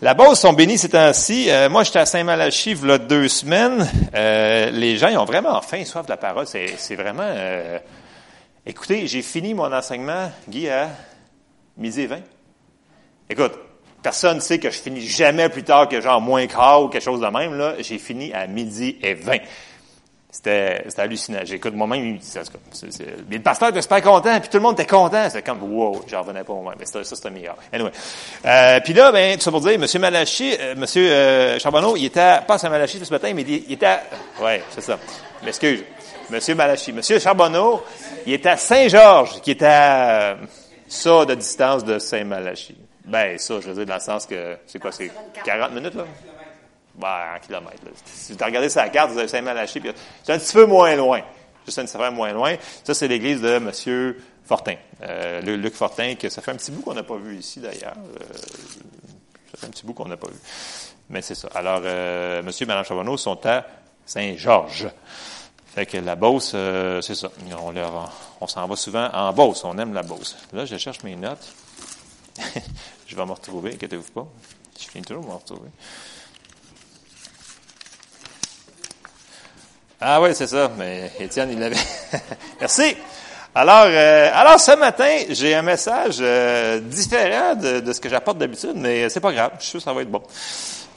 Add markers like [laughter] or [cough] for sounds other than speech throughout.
La Beauce sont bénis ces temps-ci. Euh, moi, j'étais à Saint-Malachie il y a deux semaines. Euh, les gens, ils ont vraiment faim, soif de la parole. C'est, c'est vraiment... euh, Écoutez, j'ai fini mon enseignement, Guy, à midi et 20. Écoute, personne ne sait que je finis jamais plus tard que genre moins quart ou quelque chose de même. Là, j'ai fini à midi et 20. C'était, hallucinant. J'écoute moi-même, mais le pasteur était super content, puis tout le monde était content. C'était comme, wow, j'en revenais pas moi-même. Mais c'était- ça, c'était meilleur. Anyway. Euh, puis là, ben, tout ça pour dire, M. Malachi, euh, M. Euh, Charbonneau, il était, à- pas à Saint-Malachi ce matin, mais il, il était à, ouais, c'est ça. M'excuse. M. Malachi. M. Charbonneau, il était à Saint-Georges, qui était à, euh, ça de distance de Saint-Malachie. Ben, ça, je veux dire, dans le sens que, c'est quoi, c'est 40 minutes, là? Ben, en kilomètres. là. Si vous regardez sur la carte, vous avez Saint-Malachi, puis c'est un petit peu moins loin. Juste un petit peu moins loin. Ça, c'est l'église de M. Fortin. Euh, Luc Fortin, que ça fait un petit bout qu'on n'a pas vu ici, d'ailleurs. Euh, ça fait un petit bout qu'on n'a pas vu. Mais c'est ça. Alors, euh, M. et Mme Charbonneau sont à Saint-Georges. Fait que la Beauce, euh, c'est ça. On s'en va souvent en Beauce. On aime la Beauce. Là, je cherche mes notes. [laughs] je vais me retrouver, inquiétez-vous pas. Je finis toujours de me retrouver. Ah oui, c'est ça. Mais Étienne, il l'avait. [laughs] Merci. Alors, euh, alors ce matin, j'ai un message euh, différent de, de ce que j'apporte d'habitude, mais c'est pas grave. Je suis sûr que ça va être bon.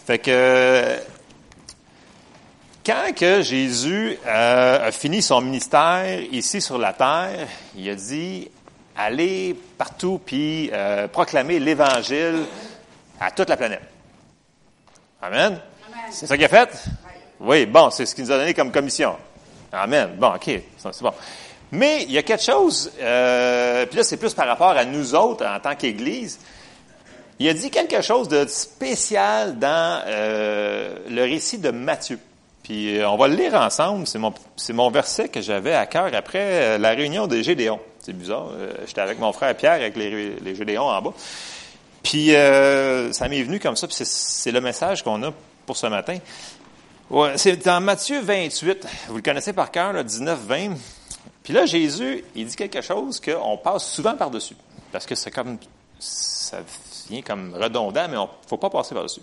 Fait que euh, quand que Jésus euh, a fini son ministère ici sur la terre, il a dit allez partout puis euh, proclamer l'Évangile à toute la planète. Amen. C'est ça qu'il a fait? Oui, bon, c'est ce qu'il nous a donné comme commission. Amen. Bon, OK, c'est bon. Mais il y a quelque chose, euh, puis là, c'est plus par rapport à nous autres en tant qu'Église. Il a dit quelque chose de spécial dans euh, le récit de Matthieu. Puis euh, on va le lire ensemble. C'est mon, mon verset que j'avais à cœur après euh, la réunion des Gédéons. C'est bizarre. J'étais avec mon frère Pierre avec les, les Gédéons en bas. Puis ça m'est venu comme ça. Puis c'est le message qu'on a pour ce matin. Ouais, c'est dans Matthieu 28. Vous le connaissez par cœur, là, 19-20. Puis là, Jésus, il dit quelque chose qu'on passe souvent par-dessus. Parce que c'est comme, ça vient comme redondant, mais on faut pas passer par-dessus.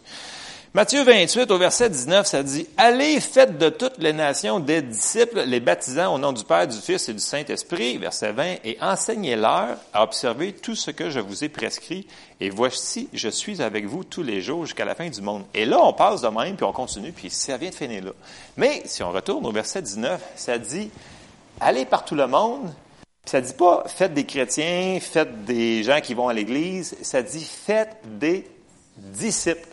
Matthieu 28, au verset 19, ça dit, Allez, faites de toutes les nations des disciples, les baptisant au nom du Père, du Fils et du Saint-Esprit, verset 20, et enseignez-leur à observer tout ce que je vous ai prescrit, et voici, je suis avec vous tous les jours jusqu'à la fin du monde. Et là, on passe de même, puis on continue, puis ça vient de finir là. Mais si on retourne au verset 19, ça dit, Allez par tout le monde, ça dit pas faites des chrétiens, faites des gens qui vont à l'église, ça dit faites des disciples.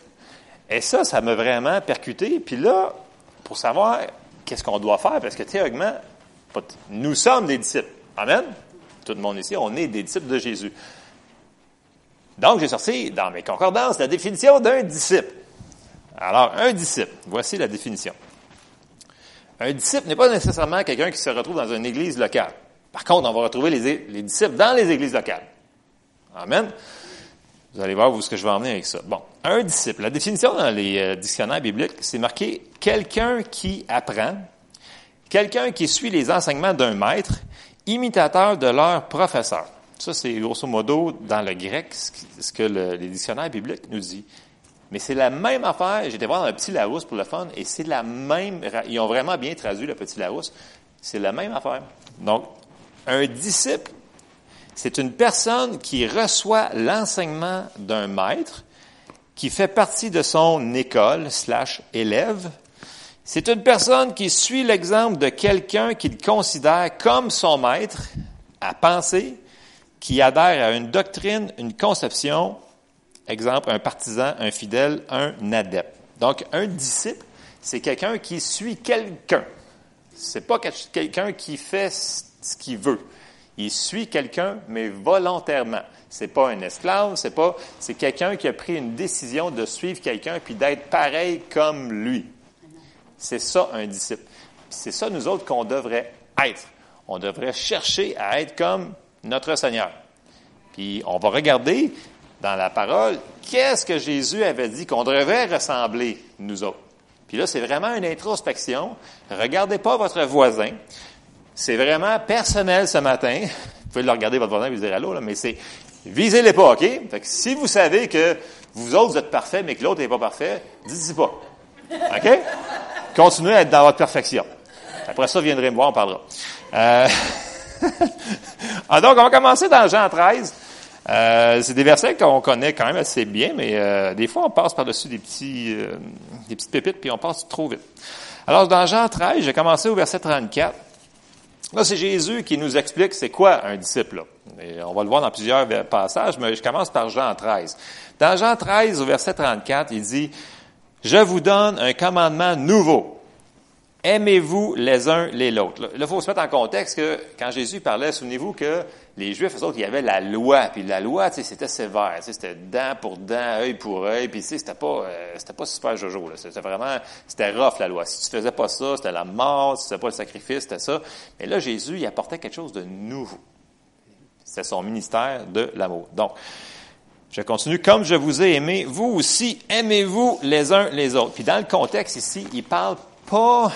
Et ça, ça m'a vraiment percuté. Puis là, pour savoir qu'est-ce qu'on doit faire, parce que théoriquement, nous sommes des disciples. Amen? Tout le monde ici, on est des disciples de Jésus. Donc, j'ai sorti dans mes concordances la définition d'un disciple. Alors, un disciple, voici la définition. Un disciple n'est pas nécessairement quelqu'un qui se retrouve dans une église locale. Par contre, on va retrouver les, les disciples dans les églises locales. Amen? Vous allez voir où est-ce que je vais en venir avec ça. Bon, un disciple. La définition dans les euh, dictionnaires bibliques, c'est marqué quelqu'un qui apprend, quelqu'un qui suit les enseignements d'un maître, imitateur de leur professeur. Ça, c'est grosso modo dans le grec ce ce que le- les dictionnaires bibliques nous disent. Mais c'est la même affaire. J'étais voir dans le petit Larousse pour le fun, et c'est la même. Ils ont vraiment bien traduit le petit Larousse. C'est la même affaire. Donc, un disciple, c'est une personne qui reçoit l'enseignement d'un maître, qui fait partie de son école slash élève. C'est une personne qui suit l'exemple de quelqu'un qu'il considère comme son maître à penser, qui adhère à une doctrine, une conception, exemple, un partisan, un fidèle, un adepte. Donc, un disciple, c'est quelqu'un qui suit quelqu'un. C'est pas quel- quelqu'un qui fait ce qu'il veut. Il suit quelqu'un, mais volontairement. C'est pas un esclave, c'est pas, c'est quelqu'un qui a pris une décision de suivre quelqu'un puis d'être pareil comme lui. C'est ça un disciple. C'est ça nous autres qu'on devrait être. On devrait chercher à être comme notre Seigneur. Puis on va regarder dans la parole qu'est-ce que Jésus avait dit qu'on devrait ressembler nous autres? Puis là, c'est vraiment une introspection. Regardez pas votre voisin. C'est vraiment personnel ce matin. Vous pouvez le regarder votre voisin et lui dire allô, là, mais c'est visez-les pas, OK? Fait que si vous savez que vous autres, vous êtes parfaits, mais que l'autre n'est pas parfait, dites-y pas. OK? Continuez à être dans votre perfection. Après ça, viendrez me voir, on parlera. Euh, [laughs] ah, donc, on va commencer dans Jean 13. Euh, c'est des versets qu'on connaît quand même assez bien, mais euh, des fois, on passe par-dessus des petits, euh, des petites pépites, puis on passe trop vite. Alors, dans Jean 13, j'ai commencé au verset 34. Là, c'est Jésus qui nous explique c'est quoi un disciple. On va le voir dans plusieurs passages, mais je commence par Jean 13. Dans Jean 13, au verset 34, il dit, Je vous donne un commandement nouveau Aimez-vous les uns les autres. Là, il faut se mettre en contexte que quand Jésus parlait, souvenez-vous que les Juifs, eux autres, il y avait la loi. Puis la loi, c'était sévère. C'était dent pour dent, œil pour œil. Puis c'était pas, euh, c'était pas super jojo. C'était vraiment, c'était rough la loi. Si tu faisais pas ça, c'était la mort. Si tu pas le sacrifice, c'était ça. Mais là, Jésus, il apportait quelque chose de nouveau. C'est son ministère de l'amour. Donc, je continue. Comme je vous ai aimé, vous aussi, aimez-vous les uns les autres. Puis dans le contexte ici, il parle pas,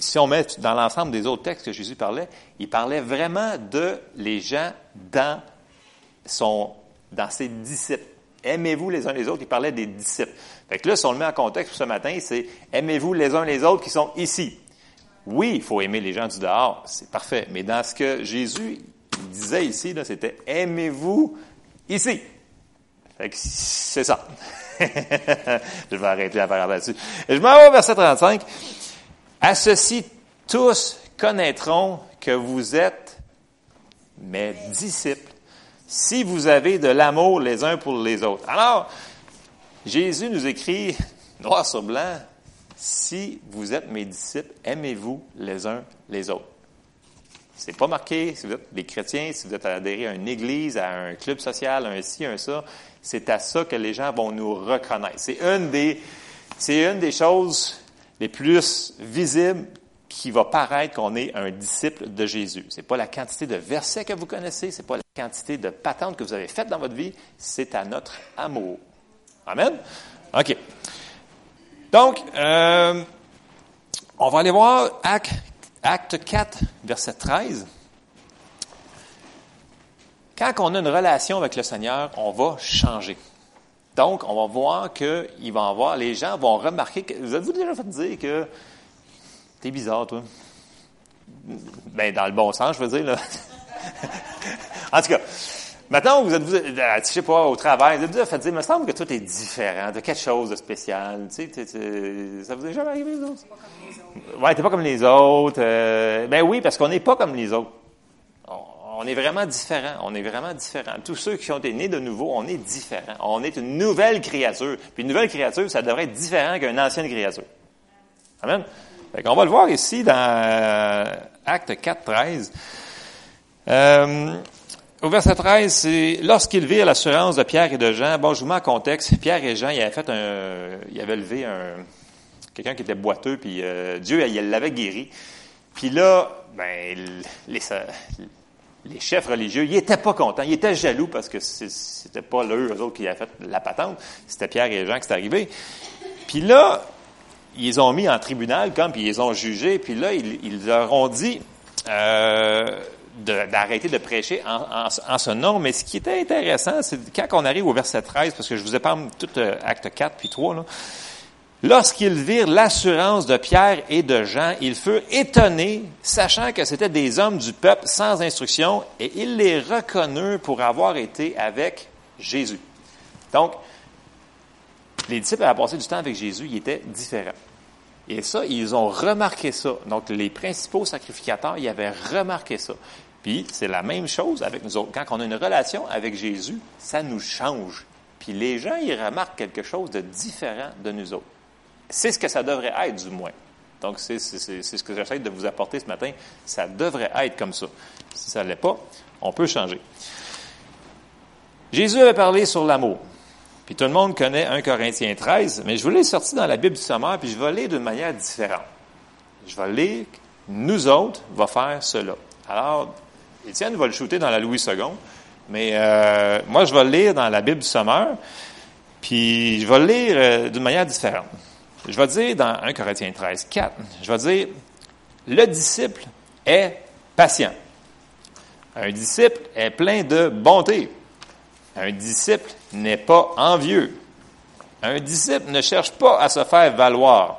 si on met dans l'ensemble des autres textes que Jésus parlait, il parlait vraiment de les gens dans son, dans ses disciples. Aimez-vous les uns les autres. Il parlait des disciples. Fait que là, si on le met en contexte ce matin, c'est aimez-vous les uns les autres qui sont ici? Oui, il faut aimer les gens du dehors, c'est parfait. Mais dans ce que Jésus disait ici, c'était aimez-vous ici? Fait que c'est ça. [laughs] je vais arrêter la parole là-dessus. Je m'en vais au verset 35. À ceci, tous connaîtront que vous êtes mes disciples si vous avez de l'amour les uns pour les autres. Alors, Jésus nous écrit noir sur blanc, si vous êtes mes disciples, aimez-vous les uns les autres. C'est pas marqué si vous êtes des chrétiens, si vous êtes adhéré à une église, à un club social, un ci, un ça. C'est à ça que les gens vont nous reconnaître. C'est une des, c'est une des choses les plus visibles qui va paraître qu'on est un disciple de Jésus. C'est pas la quantité de versets que vous connaissez, c'est pas la quantité de patentes que vous avez faites dans votre vie, c'est à notre amour. Amen? OK. Donc, euh, on va aller voir acte, acte 4, verset 13. Quand on a une relation avec le Seigneur, on va changer. Donc, on va voir qu'il va avoir, les gens vont remarquer que, vous avez-vous déjà fait dire que t'es bizarre, toi? Ben, dans le bon sens, je veux dire, là. [laughs] en tout cas, maintenant, vous êtes, vous êtes, euh, je sais pas, au travail, vous avez déjà fait dire, il me semble que toi, est différent, de quelque chose de spécial, tu sais, ça vous est jamais arrivé, vous autres? Ouais, t'es pas comme les autres. Euh, ben oui, parce qu'on n'est pas comme les autres on est vraiment différent. On est vraiment différent. Tous ceux qui ont été nés de nouveau, on est différent. On est une nouvelle créature. Puis une nouvelle créature, ça devrait être différent qu'une ancienne créature. Amen. on va le voir ici dans euh, Acte 4, 13. Euh, au verset 13, c'est lorsqu'ils virent l'assurance de Pierre et de Jean. Bon, je vous mets en contexte. Pierre et Jean, ils avaient fait un, ils avaient levé un, quelqu'un qui était boiteux, puis euh, Dieu, il l'avait guéri. Puis là, ben, les, les chefs religieux, ils n'étaient pas contents, ils étaient jaloux parce que c'était pas eux, eux autres, qui avaient fait la patente, c'était Pierre et Jean qui c'est arrivé. Puis là, ils ont mis en tribunal, comme, puis ils ont jugé, puis là, ils, leur ont dit euh, d'arrêter de, prêcher en, ce nom. Mais ce qui était intéressant, c'est quand on arrive au verset 13, parce que je vous épargne tout euh, acte 4 puis 3, là, Lorsqu'ils virent l'assurance de Pierre et de Jean, ils furent étonnés, sachant que c'étaient des hommes du peuple sans instruction, et ils les reconnurent pour avoir été avec Jésus. Donc, les disciples avaient passé du temps avec Jésus, ils étaient différents. Et ça, ils ont remarqué ça. Donc, les principaux sacrificateurs, ils avaient remarqué ça. Puis, c'est la même chose avec nous autres. Quand on a une relation avec Jésus, ça nous change. Puis, les gens, ils remarquent quelque chose de différent de nous autres. C'est ce que ça devrait être, du moins. Donc, c'est ce que j'essaie de vous apporter ce matin. Ça devrait être comme ça. Si ça ne l'est pas, on peut changer. Jésus avait parlé sur l'amour. Puis tout le monde connaît 1 Corinthiens 13, mais je vous l'ai sorti dans la Bible du sommaire, puis je vais lire d'une manière différente. Je vais lire, nous autres, va faire cela. Alors, Étienne va le shooter dans la Louis II, mais euh, moi, je vais le lire dans la Bible du sommaire, puis je vais le lire euh, d'une manière différente. Je vais dire dans 1 Corinthiens 13, 4, je vais dire, le disciple est patient. Un disciple est plein de bonté. Un disciple n'est pas envieux. Un disciple ne cherche pas à se faire valoir.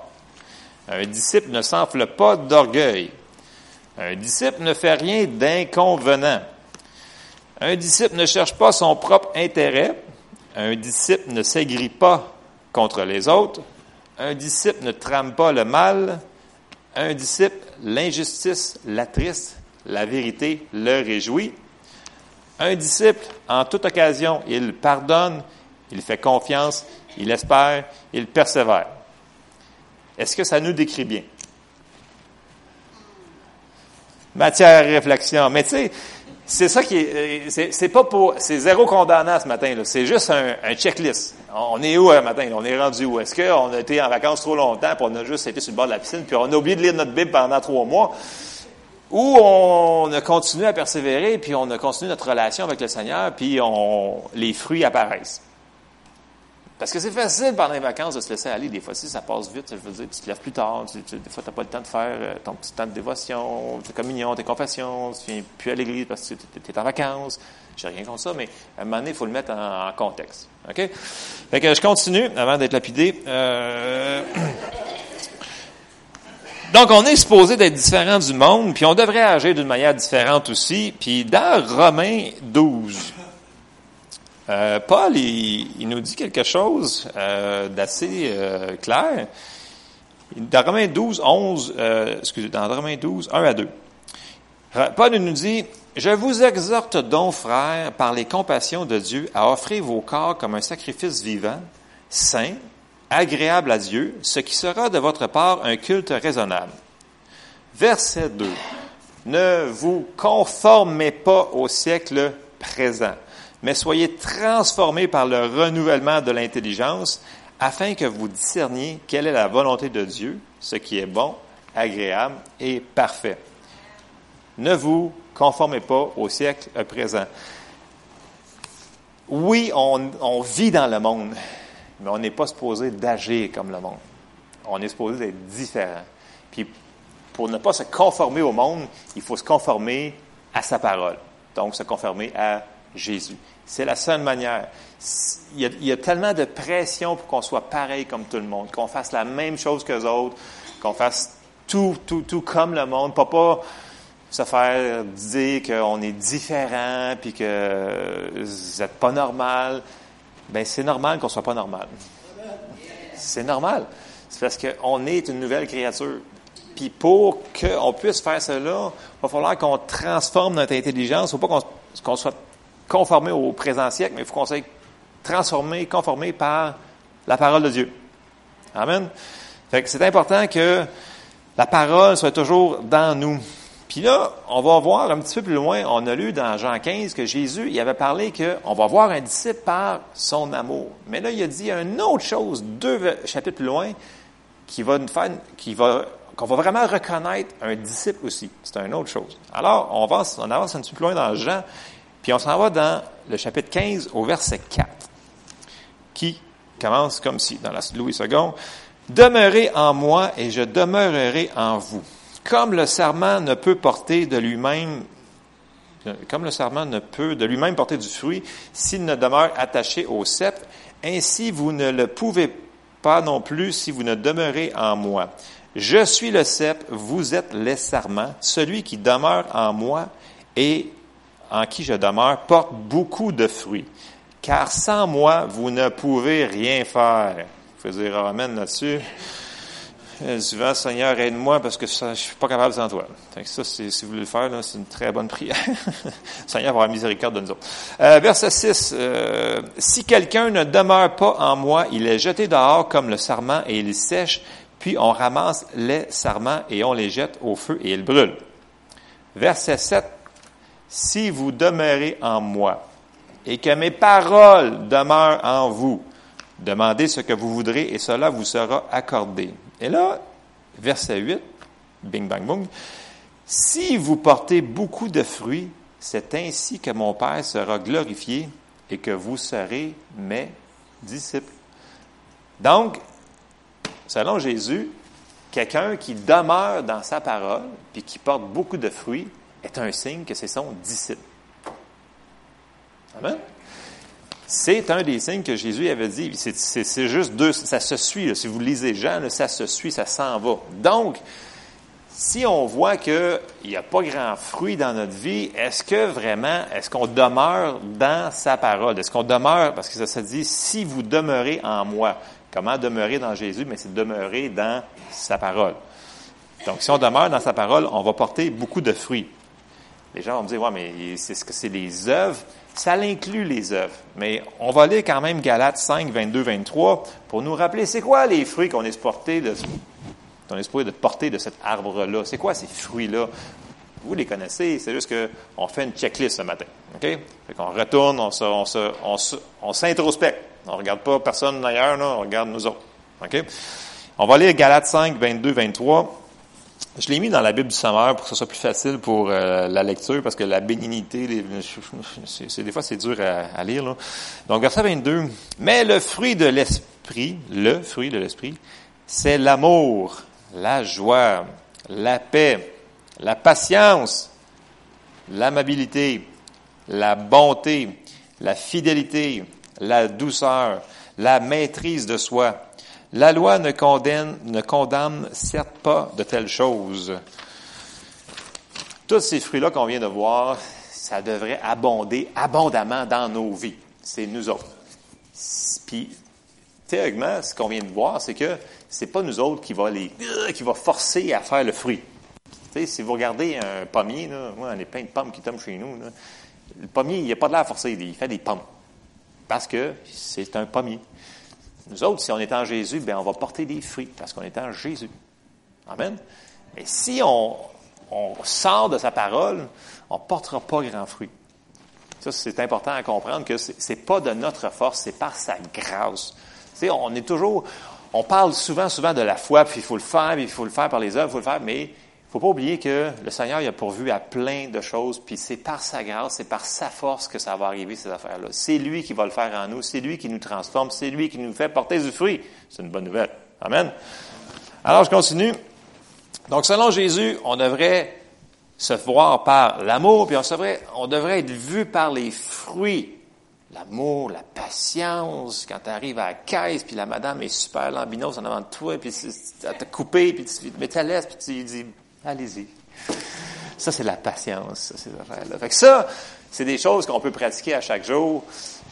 Un disciple ne s'enfle pas d'orgueil. Un disciple ne fait rien d'inconvenant. Un disciple ne cherche pas son propre intérêt. Un disciple ne s'aigrit pas contre les autres. Un disciple ne trame pas le mal. Un disciple, l'injustice l'attriste, la vérité le réjouit. Un disciple, en toute occasion, il pardonne, il fait confiance, il espère, il persévère. Est-ce que ça nous décrit bien? Matière à réflexion. Mais tu sais, c'est ça qui est, euh, c'est pas pour, c'est zéro condamnant ce matin. C'est juste un, un, checklist. On est où un matin? On est rendu où? Est-ce qu'on a été en vacances trop longtemps puis on a juste été sur le bord de la piscine puis on a oublié de lire notre Bible pendant trois mois? Ou on a continué à persévérer puis on a continué notre relation avec le Seigneur puis on, les fruits apparaissent. Parce que c'est facile pendant les vacances de se laisser aller. Des fois, si ça passe vite, je veux dire, tu te lèves plus tard. des fois, tu n'as pas le temps de faire euh, ton petit temps de dévotion, tes communions, tes confessions. Tu viens plus à l'église parce que tu es en vacances. J'ai rien contre ça, mais à un moment donné, il faut le mettre en, contexte. OK? Fait que je continue avant d'être lapidé. Euh... Donc, on est supposé d'être différent du monde, puis on devrait agir d'une manière différente aussi. Puis dans Romains 12, euh, Paul, il, nous dit quelque chose euh, d'assez euh, clair. Dans Romains 12, 11, excusez, dans Romains 12, 1 à 2. Paul nous dit, Je vous exhorte donc, frères, par les compassions de Dieu, à offrir vos corps comme un sacrifice vivant, saint, agréable à Dieu, ce qui sera de votre part un culte raisonnable. Verset 2. Ne vous conformez pas au siècle présent mais soyez transformés par le renouvellement de l'intelligence afin que vous discerniez quelle est la volonté de Dieu, ce qui est bon, agréable et parfait. Ne vous conformez pas au siècle présent. Oui, on, vit dans le monde, mais on n'est pas supposé d'agir comme le monde. On est supposé d'être différent. Puis, pour ne pas se conformer au monde, il faut se conformer à sa parole. Donc, se conformer à Jésus. C'est la seule manière. Il y, a, tellement de pression pour qu'on soit pareil comme tout le monde, qu'on fasse la même chose que les autres, qu'on fasse tout, tout, tout comme le monde, pas pas se faire dire qu'on est différent, puis que vous n'êtes pas normal. Ben c'est normal qu'on soit pas normal. C'est normal. C'est parce qu'on est une nouvelle créature. Puis pour qu'on puisse faire cela, il va falloir qu'on transforme notre intelligence. Il ne faut pas qu'on soit conformé au présent siècle, mais il faut qu'on soit transformé, conformé par la parole de Dieu. Amen. Fait que c'est important que la parole soit toujours dans nous. Puis là, on va voir un petit peu plus loin, on a lu dans Jean 15 que Jésus, il avait parlé qu'on va voir un disciple par son amour. Mais là, il a dit une autre chose, deux chapitres plus loin, qui va nous faire, qui va, qu'on va vraiment reconnaître un disciple aussi. C'est une autre chose. Alors, on avance, on avance un petit peu plus loin dans Jean. Puis on s'en va dans le chapitre 15 au verset 4, qui commence comme si, dans la Louis II, Demeurez en moi et je demeurerai en vous. Comme le serment ne peut porter de lui-même comme le serment ne peut de lui-même porter du fruit s'il ne demeure attaché au cep, ainsi vous ne le pouvez pas non plus si vous ne demeurez en moi. Je suis le cep, vous êtes les serments. Celui qui demeure en moi et en qui je demeure porte beaucoup de fruits. Car sans moi, vous ne pouvez rien faire. Vous pouvez dire Amen là-dessus. Souvent, Seigneur, aide-moi parce que je ne suis pas capable sans toi. ça, si vous voulez le faire, c'est une très bonne prière. [laughs] Seigneur avoir miséricorde de nous autres. Euh, verset 6. Euh, si quelqu'un ne demeure pas en moi, il est jeté dehors comme le sarment et il sèche, puis on ramasse les sarments et on les jette au feu et ils brûlent. Verset 7 si vous demeurez en moi et que mes paroles demeurent en vous, demandez ce que vous voudrez et cela vous sera accordé. Et là, verset 8, bing bang boom, si vous portez beaucoup de fruits, c'est ainsi que mon Père sera glorifié et que vous serez mes disciples. Donc, selon Jésus, quelqu'un qui demeure dans sa parole puis qui porte beaucoup de fruits, est un signe que c'est son disciple. Amen? C'est un des signes que Jésus avait dit. C'est juste deux, ça se suit. Si vous lisez Jean, ça se suit, ça s'en va. Donc, si on voit qu'il n'y a pas grand fruit dans notre vie, est-ce que vraiment, est-ce qu'on demeure dans sa parole? Est-ce qu'on demeure, parce que ça se dit, si vous demeurez en moi, comment demeurer dans Jésus? Mais c'est demeurer dans sa parole. Donc, si on demeure dans sa parole, on va porter beaucoup de fruits. Les gens vont me dire, ouais, mais c'est ce que c'est les œuvres. Ça l'inclut les œuvres. Mais on va lire quand même Galates 5, 22, 23 pour nous rappeler c'est quoi les fruits qu'on est supporté de, porter de cet arbre-là. C'est quoi ces fruits-là? Vous les connaissez, c'est juste qu'on fait une checklist ce matin. OK? Fait qu'on retourne, on, se, on, se, on, on s'introspecte. On ne regarde pas personne ailleurs, on regarde nous autres. OK? On va lire Galates 5, 22, 23. Je l'ai mis dans la Bible du Sommeur pour que ce soit plus facile pour euh, la lecture, parce que la bénignité, c'est, des fois c'est dur à, lire. Donc, verset 22. Mais le fruit de l'esprit, le fruit de l'esprit, c'est l'amour, la joie, la paix, la patience, l'amabilité, la bonté, la fidélité, la douceur, la maîtrise de soi. La loi ne condamne, ne condamne certes pas de telles choses. Tous ces fruits-là qu'on vient de voir, ça devrait abonder abondamment dans nos vies. C'est nous autres. Puis, théoriquement, ce qu'on vient de voir, c'est que c'est pas nous autres qui va les, qui va forcer à faire le fruit. Si vous regardez un pommier, là, moi, on est plein de pommes qui tombent chez nous. Le pommier, il n'a pas de l'air forcé, il fait des pommes. Parce que c'est un pommier. Nous autres, si on est en Jésus, bien, on va porter des fruits parce qu'on est en Jésus. Amen. Mais si on, sort de sa parole, on ne portera pas grand fruit. Ça, c'est important à comprendre que ce n'est pas de notre force, c'est par sa grâce. Tu sais, on est toujours, on parle souvent, souvent de la foi, puis il faut le faire, puis il faut le faire par les œuvres, il faut le faire, mais faut pas oublier que le Seigneur il a pourvu à plein de choses, puis c'est par sa grâce, c'est par sa force que ça va arriver, ces affaires-là. C'est lui qui va le faire en nous, c'est lui qui nous transforme, c'est lui qui nous fait porter du fruit. C'est une bonne nouvelle. Amen. Alors, je continue. Donc, selon Jésus, on devrait se voir par l'amour, puis on devrait, on devrait être vu par les fruits. L'amour, la patience, quand tu arrives à la caisse, puis la madame est super lambinos en avant de toi, puis elle t'a coupé, puis tu mets ta laisse, puis tu dis Allez-y. Ça, c'est la patience, ces affaires-là. Fait que ça, c'est des choses qu'on peut pratiquer à chaque jour.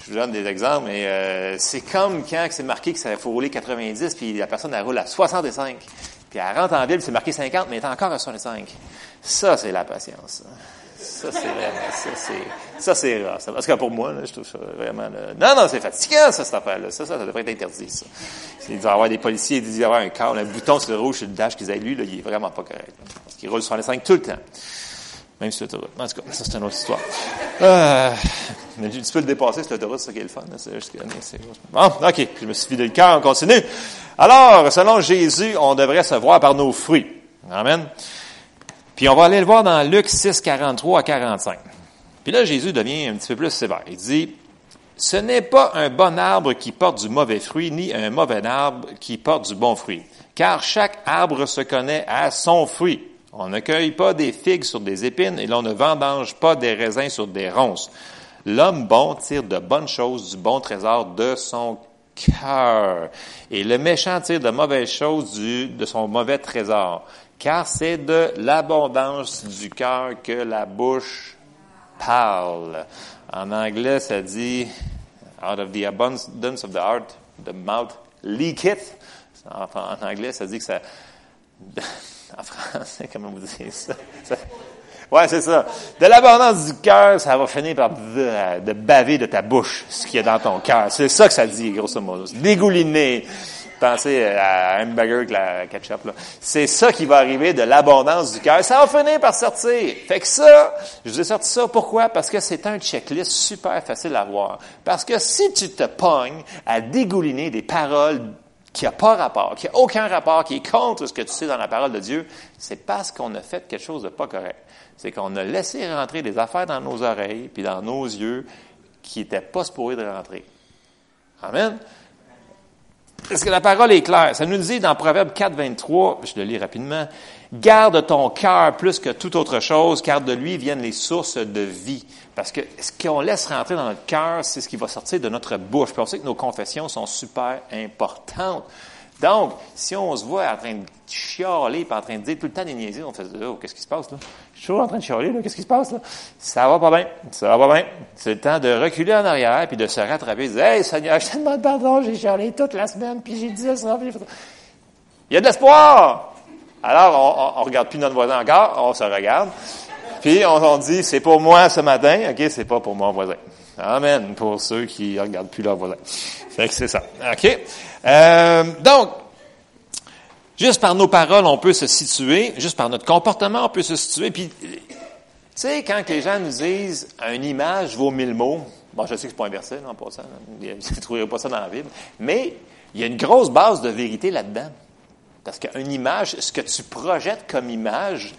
Je vous donne des exemples, mais euh, c'est comme quand c'est marqué qu'il faut rouler 90, puis la personne, elle roule à 65. Puis elle rentre en ville, c'est marqué 50, mais elle est encore à 65. Ça, c'est la patience. Ça, c'est vraiment, ça, c'est, ça, c'est rare. Parce que pour moi, là, je trouve ça vraiment, non, non, c'est fatigant, ça, cette affaire-là. Ça, ça, ça devrait être interdit, ça. Il doit avoir des policiers, il doit y avoir un câble, un bouton sur le rouge, sur le dash qu'ils aient lu, là, il est vraiment pas correct. parce qu'il roule sur les 5 tout le temps. Même sur l'autoroute. En tout cas, ça, c'est une autre histoire. Euh, mais tu peux le dépasser sur l'autoroute, c'est ça qui est le fun, C'est juste que, c'est, bon, ok. Je me suis vidé le cœur, on continue. Alors, selon Jésus, on devrait se voir par nos fruits. Amen. Puis on va aller le voir dans Luc 6, 43 à 45. Puis là, Jésus devient un petit peu plus sévère. Il dit, ce n'est pas un bon arbre qui porte du mauvais fruit, ni un mauvais arbre qui porte du bon fruit. Car chaque arbre se connaît à son fruit. On ne cueille pas des figues sur des épines et l'on ne vendange pas des raisins sur des ronces. L'homme bon tire de bonnes choses du bon trésor de son cœur. Et le méchant tire de mauvaises choses du, de son mauvais trésor car c'est de l'abondance du cœur que la bouche parle. En anglais, ça dit out of the abundance of the heart, the mouth leaketh. En, anglais, ça dit que ça. [laughs] En français, comment vous dites ça? Ouais, c'est ça. De l'abondance du cœur, ça va finir par de, baver de ta bouche ce qu'il y a dans ton cœur. C'est ça que ça dit, grosso modo. Dégouliner Pensez à un hamburger avec la ketchup. C'est ça qui va arriver de l'abondance du cœur. Ça va finir par sortir. Fait que ça, je vous ai sorti ça. Pourquoi? Parce que c'est un checklist super facile à voir. Parce que si tu te pognes à dégouliner des paroles qui n'ont pas rapport, qui n'ont aucun rapport, qui est contre ce que tu sais dans la parole de Dieu, c'est parce qu'on a fait quelque chose de pas correct. C'est qu'on a laissé rentrer des affaires dans nos oreilles puis dans nos yeux qui n'étaient pas supposés de rentrer. Amen. Est-ce que la parole est claire? Ça nous dit dans Proverbe 4, 23, je le lis rapidement, Garde ton cœur plus que toute autre chose, car de lui viennent les sources de vie. Parce que ce qu'on laisse rentrer dans notre cœur, c'est ce qui va sortir de notre bouche. Puis on sait que nos confessions sont super importantes. Donc, si on se voit en train de chialer, pas en train de dire tout le temps des niaiseries, on fait oh, qu'est-ce qui se passe là? Je suis toujours en train de chialer, là, qu'est-ce qui se passe là? Ça va pas bien, ça va pas bien. C'est le temps de reculer en arrière, puis de se rattraper, et de dire Hey Seigneur, je te demande pardon, j'ai chialé toute la semaine, puis j'ai dit ça, puis Il y a de l'espoir! Alors, on, on, regarde plus notre voisin encore, on se regarde, puis on, on dit c'est pour moi ce matin, ok, c'est pas pour mon voisin. Amen, pour ceux qui regardent plus leur voisin. Fait que c'est ça. OK? Euh, donc, juste par nos paroles, on peut se situer, juste par notre comportement, on peut se situer. Puis, tu sais, quand les gens nous disent une image vaut mille mots, bon, je sais que c'est pas un verset, non, pas ça. Vous ne trouverez pas ça dans la Bible. Mais il y a une grosse base de vérité là-dedans. Parce qu'une image, ce que tu projettes comme image,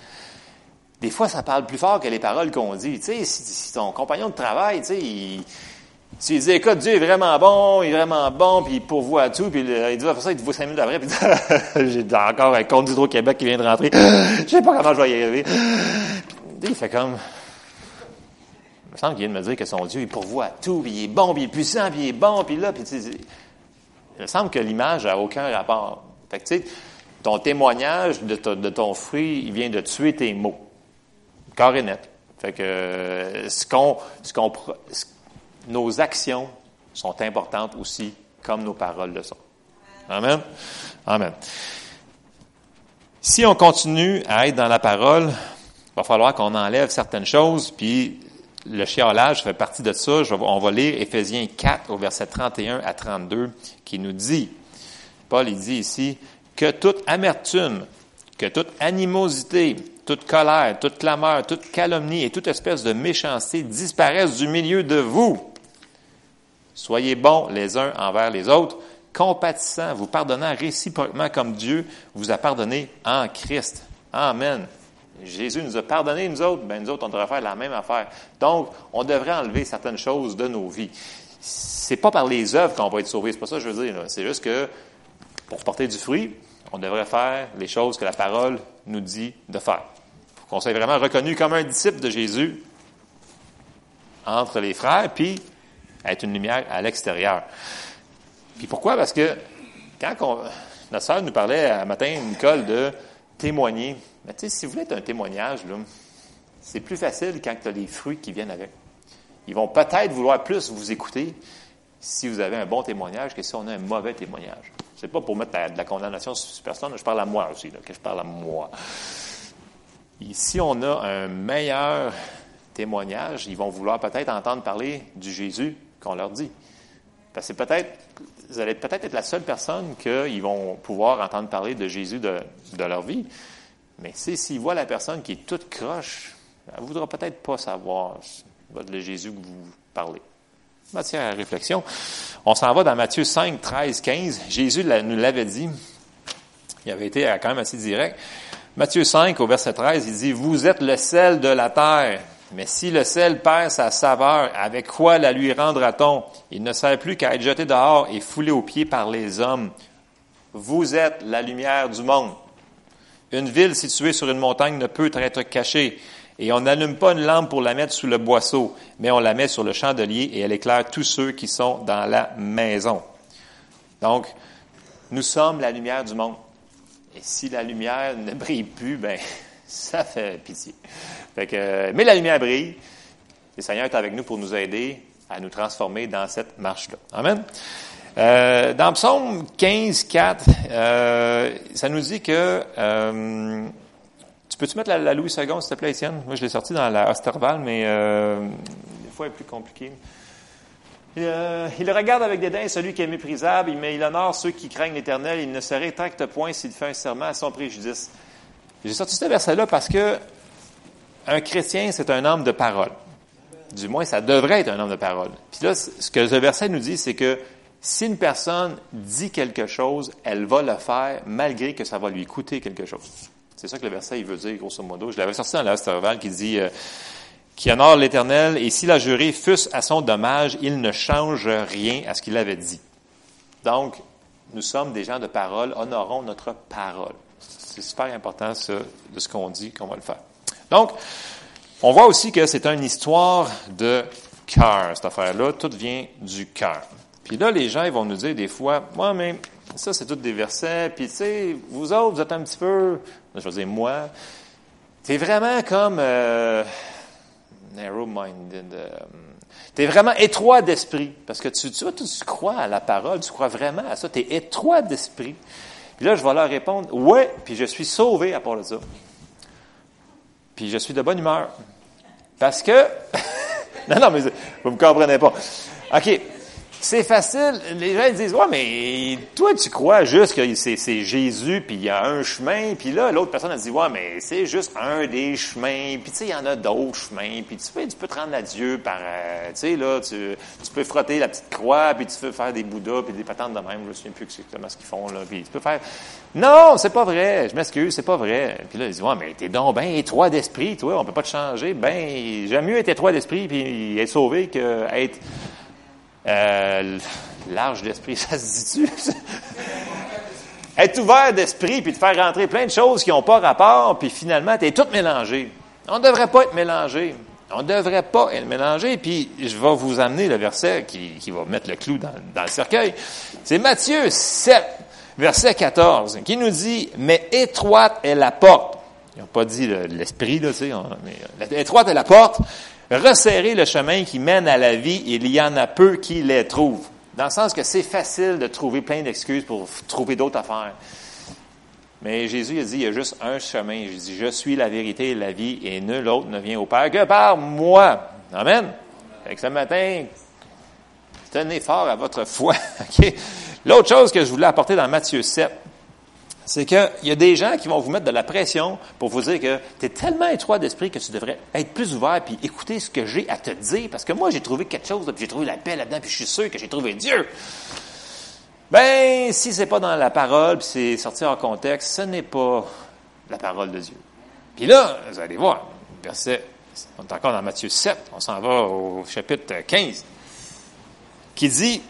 des fois, ça parle plus fort que les paroles qu'on dit. Tu sais, si, ton compagnon de travail, tu sais, il, tu dis, écoute, Dieu est vraiment bon, il est vraiment bon, puis il pourvoit tout, puis il dit, ça, il te voit cinq minutes après, puis [laughs] j'ai encore un compte d'Hydro-Québec qui vient de rentrer. [laughs] Je sais pas comment je vais y arriver. Il fait comme, il me semble qu'il vient de me dire que son Dieu, il pourvoit tout, puis il est bon, puis il est puissant, puis il est bon, puis là, puis tu sais, il me semble que l'image n'a aucun rapport. Fait que, tu sais, ton témoignage de, ton fruit, il vient de tuer tes mots. Et net. Fait que ce qu'on, ce qu'on, nos actions sont importantes aussi, comme nos paroles le sont. Amen. Amen. Si on continue à être dans la parole, il va falloir qu'on enlève certaines choses, puis le chiolage fait partie de ça. on va lire Éphésiens 4 au verset 31 à 32 qui nous dit, Paul il dit ici, que toute amertume, que toute animosité, toute colère, toute clameur, toute calomnie et toute espèce de méchanceté disparaissent du milieu de vous. Soyez bons les uns envers les autres, compatissants, vous pardonnant réciproquement comme Dieu vous a pardonné en Christ. Amen. Jésus nous a pardonné, nous autres, ben nous autres, on devrait faire la même affaire. Donc, on devrait enlever certaines choses de nos vies. C'est pas par les œuvres qu'on va être sauvé, c'est pas ça que je veux dire. C'est juste que pour porter du fruit, on devrait faire les choses que la parole nous dit de faire qu'on soit vraiment reconnu comme un disciple de Jésus entre les frères, puis être une lumière à l'extérieur. Puis pourquoi? Parce que quand on, notre sœur nous parlait un matin, Nicole, de témoigner. Mais tu sais, si vous voulez être un témoignage, c'est plus facile quand tu as les fruits qui viennent avec. Ils vont peut-être vouloir plus vous écouter si vous avez un bon témoignage que si on a un mauvais témoignage. C'est pas pour mettre de la condamnation sur personne, je parle à moi aussi, que je parle à moi. Ici, on a un meilleur témoignage. Ils vont vouloir peut-être entendre parler du Jésus qu'on leur dit. Parce que peut-être, vous allez peut-être être la seule personne qu'ils vont pouvoir entendre parler de Jésus de, leur vie. Mais s'ils voient la personne qui est toute croche, elle ne voudra peut-être pas savoir le Jésus que vous parlez. Matière à réflexion. On s'en va dans Matthieu 5, 13, 15. Jésus nous l'avait dit. Il avait été quand même assez direct. Matthieu 5, au verset 13, il dit, Vous êtes le sel de la terre. Mais si le sel perd sa saveur, avec quoi la lui rendra-t-on? Il ne sert plus qu'à être jeté dehors et foulé aux pieds par les hommes. Vous êtes la lumière du monde. Une ville située sur une montagne ne peut être cachée. Et on n'allume pas une lampe pour la mettre sous le boisseau, mais on la met sur le chandelier et elle éclaire tous ceux qui sont dans la maison. Donc, nous sommes la lumière du monde. Et si la lumière ne brille plus, ben ça fait pitié. Fait mais la lumière brille. Le Seigneur est avec nous pour nous aider à nous transformer dans cette marche-là. Amen. Euh, dans Psaume 15, 4, euh, ça nous dit que euh, tu peux-tu mettre la, Louis II, s'il te plaît, Étienne? Moi, je l'ai sorti dans la Osterval, mais des fois, elle est plus compliquée. Euh, il regarde avec dédain celui qui est méprisable, mais il honore ceux qui craignent l'Éternel. Il ne se rétracte point s'il fait un serment à son préjudice. J'ai sorti ce verset-là parce que un chrétien, c'est un homme de parole. Du moins, ça devrait être un homme de parole. Puis là, ce que ce verset nous dit, c'est que si une personne dit quelque chose, elle va le faire malgré que ça va lui coûter quelque chose. C'est ça que le verset il veut dire, grosso modo. Je l'avais sorti dans la qui dit euh, qui honore l'Éternel, et s'il a juré fût à son dommage, il ne change rien à ce qu'il avait dit. Donc, nous sommes des gens de parole, honorons notre parole. C'est super important, de ce qu'on dit, qu'on va le faire. Donc, on voit aussi que c'est une histoire de cœur, cette affaire-là. Tout vient du cœur. Puis là, les gens, ils vont nous dire des fois, moi, mais ça, c'est tous des versets. Puis, tu sais, vous autres, vous êtes un petit peu, je veux dire, moi, c'est vraiment comme euh, narrow-minded. Euh, tu es vraiment étroit d'esprit. Parce que tu, tu, tu, crois à la parole, tu crois vraiment à ça. Tu es étroit d'esprit. Puis là, je vais leur répondre, ouais, puis je suis sauvé à part de ça. Puis je suis de bonne humeur. Parce que, [laughs] non, non, mais vous me comprenez pas. OK. C'est facile. Les gens disent, ouais, mais toi, tu crois juste que c'est, Jésus, puis il y a un chemin, puis là, l'autre personne a dit, ouais, mais c'est juste un des chemins, puis tu sais, il y en a d'autres chemins, puis tu tu peux te rendre à Dieu par, euh, tu sais, là, tu, tu, peux frotter la petite croix, puis tu peux faire des bouddhas, puis des patentes de même, je me souviens plus exactement ce qu'ils font, là, puis tu peux faire... Non, c'est pas vrai, je m'excuse, c'est pas vrai. Puis là, ils disent, ouais, mais t'es donc ben étroit d'esprit, toi, on peut pas te changer. Ben, j'aime mieux être étroit d'esprit, puis être sauvé que être euh, large d'esprit, [laughs] ça se dit-tu? Être ouvert d'esprit, puis de faire rentrer plein de choses qui n'ont pas rapport, puis finalement, tu es tout mélangé. On ne devrait pas être mélangé. On ne devrait pas être mélangé. Puis je vais vous amener le verset qui, va mettre le clou dans, dans le cercueil. C'est Matthieu 7, verset 14, qui nous dit, mais étroite est la porte. Ils n'ont pas dit l'esprit, là, tu sais, mais étroite est la porte, resserrer le chemin qui mène à la vie, il y en a peu qui les trouvent. Dans le sens que c'est facile de trouver plein d'excuses pour trouver d'autres affaires. Mais Jésus a dit, il y a juste un chemin. Il dit, je suis la vérité et la vie, et nul autre ne vient au Père que par moi. Amen. Fait que ce matin, tenez fort à votre [laughs] foi. L'autre chose que je voulais apporter dans Matthieu 7, c'est qu'il y a des gens qui vont vous mettre de la pression pour vous dire que tu es tellement étroit d'esprit que tu devrais être plus ouvert puis écouter ce que j'ai à te dire parce que moi j'ai trouvé quelque chose, puis j'ai trouvé la paix là-dedans, puis je suis sûr que j'ai trouvé Dieu. Ben, si c'est pas dans la parole, puis c'est sorti en contexte, ce n'est pas la parole de Dieu. Puis là, vous allez voir, verset, on est encore dans Matthieu 7, on s'en va au chapitre 15, qui dit,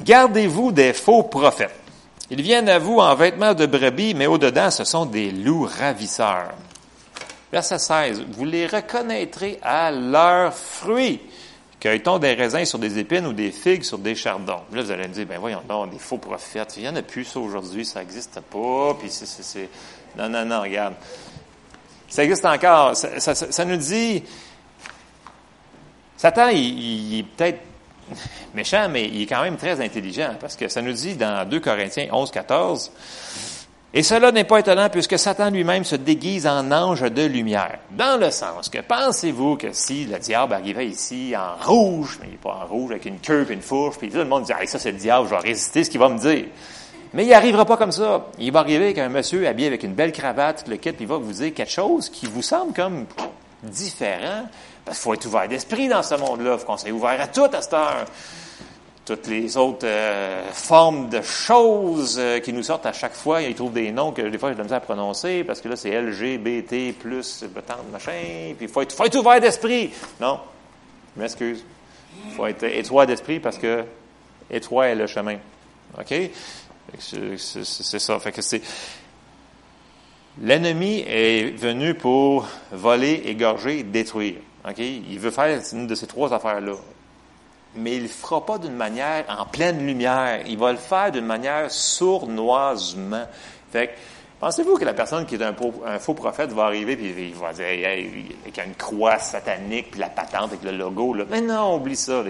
Gardez-vous des faux prophètes ils viennent à vous en vêtements de brebis, mais au-dedans, ce sont des loups ravisseurs. Verset 16. Vous les reconnaîtrez à leurs fruits. Cueille-t-on des raisins sur des épines ou des figues sur des chardons? Là, vous allez me dire, ben voyons donc, des faux prophètes. Il n'y en a plus ça aujourd'hui, ça n'existe pas. Puis c'est, Non, non, non, regarde. Ça existe encore. Ça, nous dit. Satan, il est peut-être méchant, mais il est quand même très intelligent, parce que ça nous dit dans 2 Corinthiens 11, 14, et cela n'est pas étonnant puisque Satan lui-même se déguise en ange de lumière. Dans le sens que pensez-vous que si le diable arrivait ici en rouge, mais il n'est pas en rouge, avec une queue et une fourche, puis tout le monde dit, ah, ça c'est le diable, je vais résister ce qu'il va me dire. Mais il n'arrivera pas comme ça. Il va arriver avec un monsieur habillé avec une belle cravate, le kit, puis il va vous dire quelque chose qui vous semble comme différent, parce qu'il faut être ouvert d'esprit dans ce monde-là. Il faut qu'on soit ouvert à tout à cette heure. Toutes les autres euh, formes de choses euh, qui nous sortent à chaque fois, ils trouvent des noms que des fois j'ai de la misère à prononcer, parce que là, c'est LGBT, plus, machin, puis il faut être, faut être ouvert d'esprit. Non, je m'excuse. Il faut être étroit d'esprit parce que étroit est le chemin. OK? C'est ça. Fait que c'est. L'ennemi est venu pour voler, égorger, détruire. Il veut faire une de ces trois affaires-là. Mais il ne fera pas d'une manière en pleine lumière. Il va le faire d'une manière sournoisement. Fait pensez-vous que la personne qui est un, faux prophète va arriver et il va dire avec une croix satanique puis la patente avec le logo là. Mais non, oublie ça.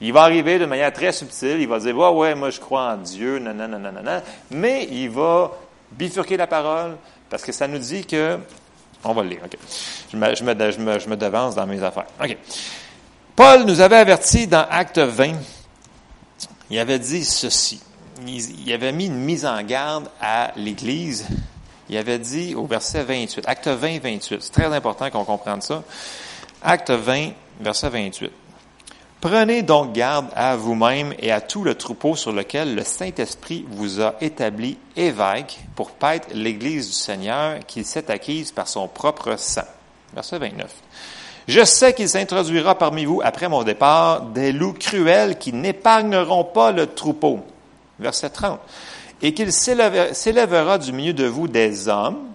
Il, va arriver de manière très subtile. Il va dire ouais ouais moi je crois en Dieu, non non non non. Mais il va bifurquer la parole parce que ça nous dit que on va le lire, OK. Je me, devance dans mes affaires. OK. Paul nous avait averti dans Acte 20, il avait dit ceci. Il, avait mis une mise en garde à l'Église. Il avait dit au verset 28, Acte 20, 28. C'est très important qu'on comprenne ça. Acte 20, verset 28. Prenez donc garde à vous-même et à tout le troupeau sur lequel le Saint-Esprit vous a établi évêque pour paître l'Église du Seigneur qu'il s'est acquise par son propre sang. Verset 29. Je sais qu'il s'introduira parmi vous après mon départ des loups cruels qui n'épargneront pas le troupeau. Verset 30. et qu'il s'élèvera du milieu de vous des hommes,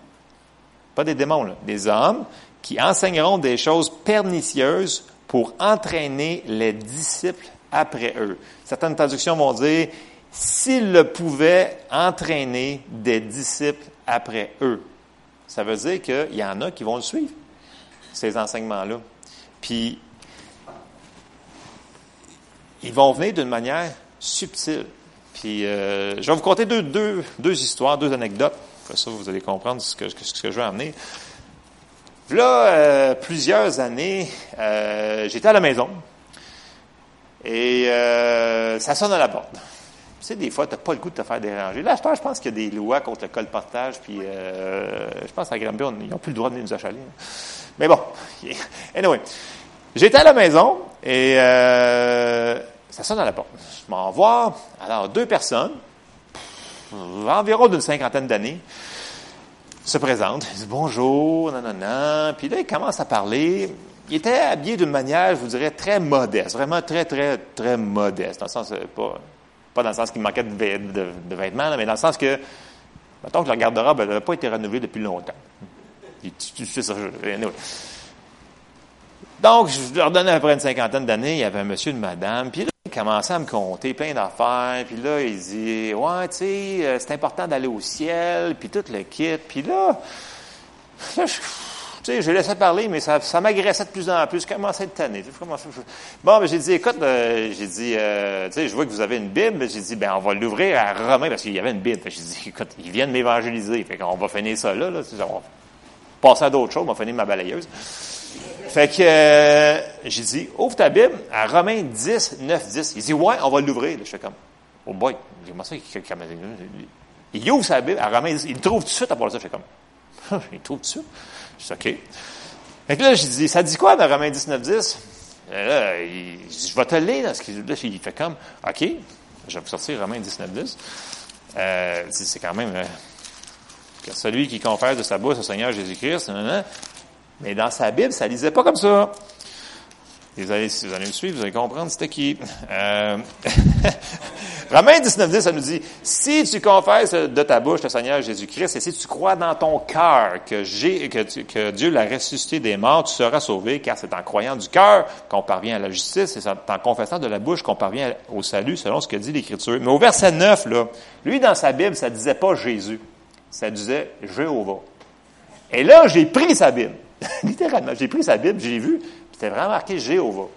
pas des démons, des hommes, qui enseigneront des choses pernicieuses pour entraîner les disciples après eux. Certaines traductions vont dire, s'ils le pouvaient entraîner des disciples après eux. Ça veut dire qu'il y en a qui vont le suivre, ces enseignements-là. Puis, ils vont venir d'une manière subtile. Puis, euh, je vais vous conter deux, deux, deux histoires, deux anecdotes. Après ça, vous allez comprendre ce que, ce que je vais amener. Là, euh, plusieurs années, euh, j'étais à la maison et euh, ça sonne à la porte. Tu sais, des fois, tu n'as pas le goût de te faire déranger. Là, je pense qu'il y a des lois contre le colportage, puis je pense qu'à Granby, ils n'ont plus le droit de venir nous achaler. Mais bon, [laughs] anyway. J'étais à la maison et ça sonne à la porte. Je m'en vois. Alors, deux personnes, environ d'une cinquantaine d'années, se présente, il dit bonjour, nanana, puis là, il commence à parler. Il était habillé d'une manière, je vous dirais, très modeste, vraiment très, très, très modeste. Dans le sens, euh, pas, pas dans le sens qu'il manquait de, vêtements, mais dans le sens que, mettons que le garde-robe n'avait pas été renouvelé depuis longtemps. Tu, sais ça, Donc, je leur donnais après une cinquantaine d'années, il y avait un monsieur, une madame, puis là, il commençait à me compter plein d'affaires, puis là, il dit, ouais, tu sais, euh, c'est important d'aller au ciel, puis tout le kit, puis là, tu sais, je laissé parler, mais ça, ça m'agressait de plus en plus. Je commençais à être tanné. Bon, ben, j'ai dit, écoute, euh, j'ai dit, euh, tu sais, je vois que vous avez une Bible. J'ai dit, ben, on va l'ouvrir à Romain, parce qu'il y avait une Bible. J'ai dit, écoute, ils viennent m'évangéliser. Fait qu'on va finir ça là, là. On va passer à d'autres choses, on va finir ma balayeuse. Fait que euh, j'ai dit, ouvre ta Bible à Romains 10, 9, 10. Il dit, ouais, on va l'ouvrir. Je fais comme, oh boy, comment ça? Il ouvre sa Bible à Romains 10. Il trouve tout de suite à part ça. Je fais comme, [laughs] il trouve tout de suite. Je dis, OK. Fait que là, j'ai dit, ça dit quoi dans Romains 10, 9, 10? là, il, je vais te le lire. Là, il fait comme, OK, je vais vous sortir Romains 10, 9, 10. Euh, c'est quand même... Euh, celui qui confesse de sa bouche au Seigneur Jésus-Christ, mais dans sa Bible, ça lisait pas comme ça. Vous allez, si vous allez me suivre, vous allez comprendre c'était qui. Euh, [laughs] Romains 19, 10, ça nous dit, si tu confesses de ta bouche le Seigneur Jésus-Christ et si tu crois dans ton cœur que, que, que Dieu l'a ressuscité des morts, tu seras sauvé, car c'est en croyant du cœur qu'on parvient à la justice et c'est en confessant de la bouche qu'on parvient au salut, selon ce que dit l'Écriture. Mais au verset 9, là, lui, dans sa Bible, ça disait pas Jésus, ça disait Jéhovah. Et là, j'ai pris sa Bible. [laughs] Littéralement, j'ai pris sa Bible, j'ai vu, c'était vraiment marqué Jéhovah.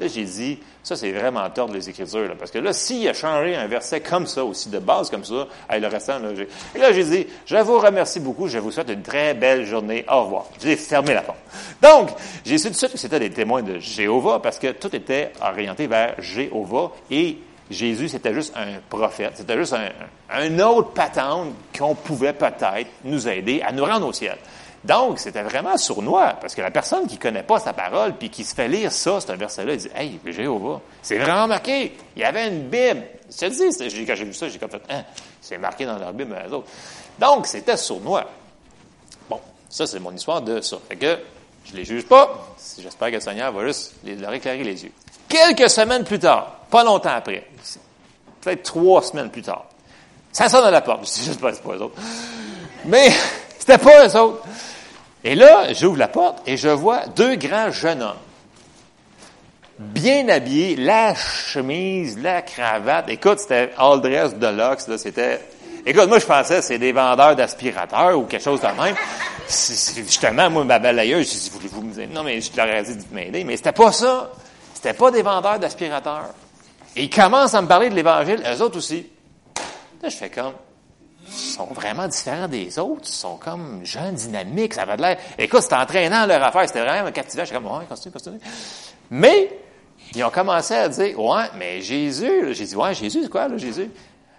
Là, j'ai dit, ça, c'est vraiment tordre les Écritures, là, parce que là, s'il a changé un verset comme ça, aussi de base comme ça, hey, le restant, là, j'ai... Et là, j'ai dit, je vous remercie beaucoup, je vous souhaite une très belle journée, au revoir. J'ai fermé la porte. Donc, j'ai su tout de suite que c'était des témoins de Jéhovah, parce que tout était orienté vers Jéhovah, et Jésus, c'était juste un prophète, c'était juste un, un autre patente qu'on pouvait peut-être nous aider à nous rendre au ciel. Donc, c'était vraiment sournois, parce que la personne qui connaît pas sa parole, puis qui se fait lire ça, c'est un verset-là, il dit, hey, Jéhovah, c'est vraiment marqué. Il y avait une Bible. Je te dis, quand j'ai vu ça, j'ai comme fait, hein, c'est marqué dans leur Bible, mais autres. Donc, c'était sournois. Bon, ça, c'est mon histoire de ça. Fait que, je les juge pas. J'espère que le Seigneur va juste leur éclairer les yeux. Quelques semaines plus tard, pas longtemps après, peut-être trois semaines plus tard, ça sonne à la porte. [laughs] Je dis, pas, c'est pas eux autres. Mais, [laughs] c'était pas eux autres. Et là, j'ouvre la porte et je vois deux grands jeunes hommes. Bien habillés, la chemise, la cravate. Écoute, c'était all dress de luxe, là, c'était... Écoute, moi, je pensais c'est des vendeurs d'aspirateurs ou quelque chose de même. justement, moi, ma balayeuse, je dis, voulez-vous me dire? Non, mais je leur ai dit de m'aider. Mais c'était pas ça. C'était pas des vendeurs d'aspirateurs. Et ils commencent à me parler de l'Évangile, eux autres aussi. Là, je fais comme, sont vraiment différents des autres. Ils sont comme jeunes, dynamiques, ça avait de l'air. Écoute, c'était entraînant leur affaire, c'était vraiment captivant. J'étais comme, ouais, continue, continue. Mais, ils ont commencé à dire, ouais, mais Jésus, j'ai dit, ouais, Jésus, c'est quoi, là, Jésus?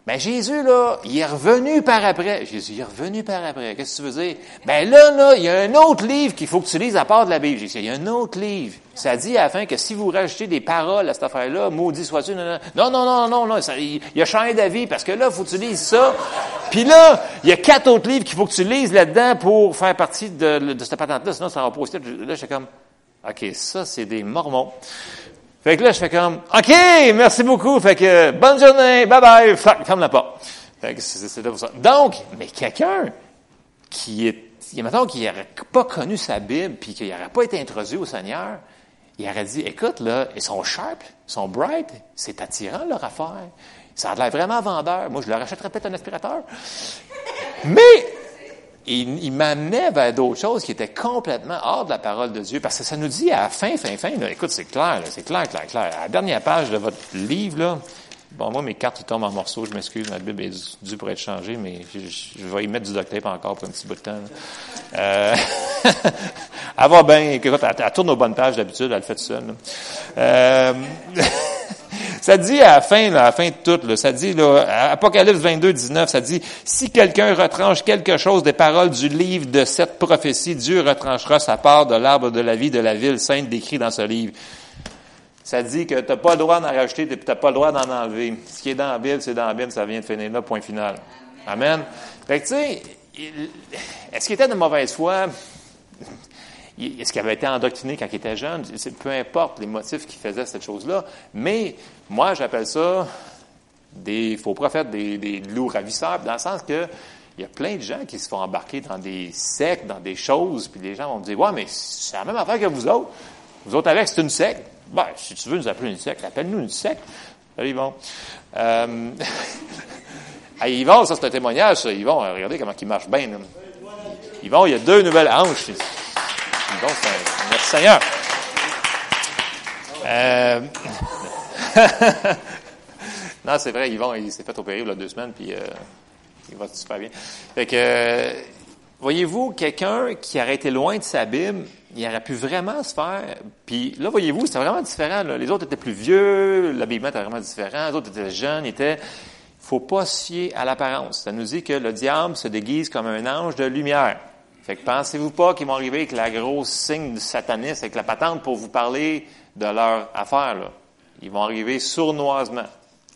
Ben Jésus, là, il est revenu par après. Jésus, il est revenu par après. Qu'est-ce que tu veux dire? Ben là, là, il y a un autre livre qu'il faut que tu lises à part de la Bible. Dit, il y a un autre livre. Ça dit à la fin que si vous rajoutez des paroles à cette affaire-là, maudit sois-tu, non, non, non, non, non, non, ça, il, a changé d'avis parce que là, il faut que tu lises ça. Puis là, il y a quatre autres livres qu'il faut que tu lises là-dedans pour faire partie de, de cette patente-là, sinon ça va pas Là, j'étais comme, OK, ça, c'est des mormons. Fait que là, je fais comme, OK, merci beaucoup. Fait que, bonne journée, bye bye, ferme la porte. Fait que c'est là pour ça. Donc, mais quelqu'un qui est, mettons, qui n'aurait pas connu sa Bible, puis qui n'aurait pas été introduit au Seigneur, il aurait dit, écoute, là, ils sont sharp, ils sont bright, c'est attirant leur affaire. Ça a l'air vraiment vendeur. Moi, je leur achèterais peut-être un aspirateur. Mais, il, il m'amenait vers d'autres choses qui étaient complètement hors de la parole de Dieu. Parce que ça nous dit à la fin, fin, fin, là, écoute, c'est clair, là, c'est clair, clair, clair. À la dernière page de votre livre, là, bon, moi, mes cartes, tombent en morceaux, je m'excuse, ma Bible est due pour être changée, mais je, vais y mettre du duct tape encore pour un petit bout de temps. Euh, [laughs] elle va bien, écoute, elle, tourne aux bonnes pages d'habitude, elle le fait toute seule. Euh, [laughs] ça dit à la fin, là, à la fin de tout, là, ça dit, là, Apocalypse 22, 19, ça dit, si quelqu'un retranche quelque chose des paroles du livre de cette prophétie, Dieu retranchera sa part de l'arbre de la vie de la ville sainte décrit dans ce livre. Ça dit que tu n'as pas le droit d'en rajouter, et tu n'as pas le droit d'en enlever. Ce qui est dans la Bible, c'est dans la Bible, ça vient de finir là, point final. Amen. Fait que, tu sais, est-ce qu'il était de mauvaise foi? Est-ce qu'il avait été endoctriné quand il était jeune? Peu importe les motifs qui faisaient cette chose-là. Mais moi, j'appelle ça des faux prophètes, des, des loups ravisseurs, dans le sens que il y a plein de gens qui se font embarquer dans des sectes, dans des choses, puis les gens vont me dire, ouais, mais c'est la même affaire que vous autres. Vous autres avec, c'est une secte. Ben, si tu veux nous appeler une secte, appelle-nous une secte. Salut Yvon. Euh, [laughs] Yvon, ça c'est un témoignage, ça. Yvon, regardez comment il marche bien. là. Yvon, il y a deux nouvelles hanches. Yvon, c'est un... Merci Seigneur. Euh, [laughs] non, c'est vrai, Yvon, il s'est fait opérer il y a deux semaines, puis euh, il va super bien. Fait que, euh, voyez-vous, quelqu'un qui aurait été loin de sa Bible, il aurait pu vraiment se faire. Puis là, voyez-vous, c'était vraiment différent. Les autres étaient plus vieux, l'habillement était vraiment différent, les autres étaient jeunes, étaient. faut pas se fier à l'apparence. Ça nous dit que le diable se déguise comme un ange de lumière. Fait que pensez-vous pas qu'ils vont arriver avec la grosse signe du satanisme, avec la patente pour vous parler de leur affaire. Ils vont arriver sournoisement.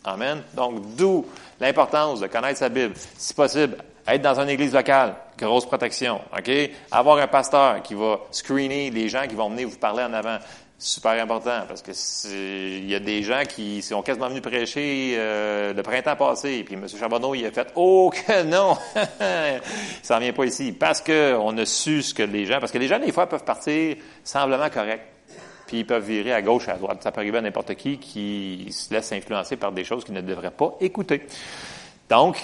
Amen. Donc, d'où l'importance de connaître sa Bible. Si possible, être dans une église locale, grosse protection, OK? Avoir un pasteur qui va screener les gens qui vont venir vous parler en avant. Super important, parce que il y a des gens qui sont quasiment venus prêcher euh, le printemps passé, puis M. Charbonneau, il a fait « Oh que non! [laughs] il s'en vient pas ici. » Parce que on a su ce que les gens... Parce que les gens, des fois, peuvent partir semblement corrects puis ils peuvent virer à gauche, à droite. Ça peut arriver à n'importe qui qui se laisse influencer par des choses qu'il ne devrait pas écouter. Donc,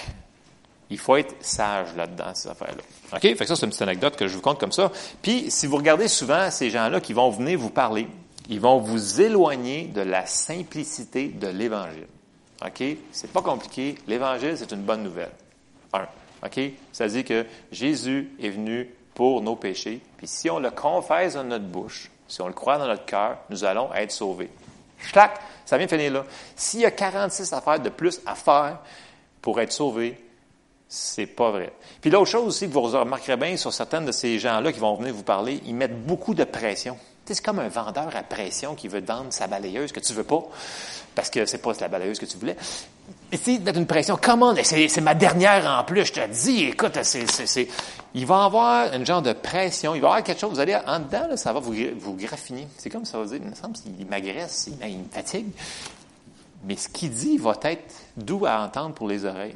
il faut être sage là-dedans, ces affaires-là. OK? Fait que ça, c'est une petite anecdote que je vous compte comme ça. Puis, si vous regardez souvent ces gens-là qui vont venir vous parler, ils vont vous éloigner de la simplicité de l'Évangile. OK? C'est pas compliqué. L'Évangile, c'est une bonne nouvelle. Un. OK? Ça dit que Jésus est venu pour nos péchés. Puis si on le confesse dans notre bouche, si on le croit dans notre cœur, nous allons être sauvés. Clac! Ça vient finir là. S'il y a 46 affaires de plus à faire pour être sauvé, c'est pas vrai. Puis l'autre chose aussi que vous remarquerez bien sur certaines de ces gens-là qui vont venir vous parler, ils mettent beaucoup de pression. C'est comme un vendeur à pression qui veut vendre sa balayeuse que tu veux pas, parce que c'est pas la balayeuse que tu voulais. C'est d'être une pression. Comment? C'est, ma dernière en plus, je te dis. Écoute, c'est, il va avoir une genre de pression. Il va avoir quelque chose. Vous allez en dedans, là, ça va vous, vous graffiner. C'est comme ça va dire. Il me semble qu'il m'agresse, il, il me fatigue. Mais ce qu'il dit va être doux à entendre pour les oreilles.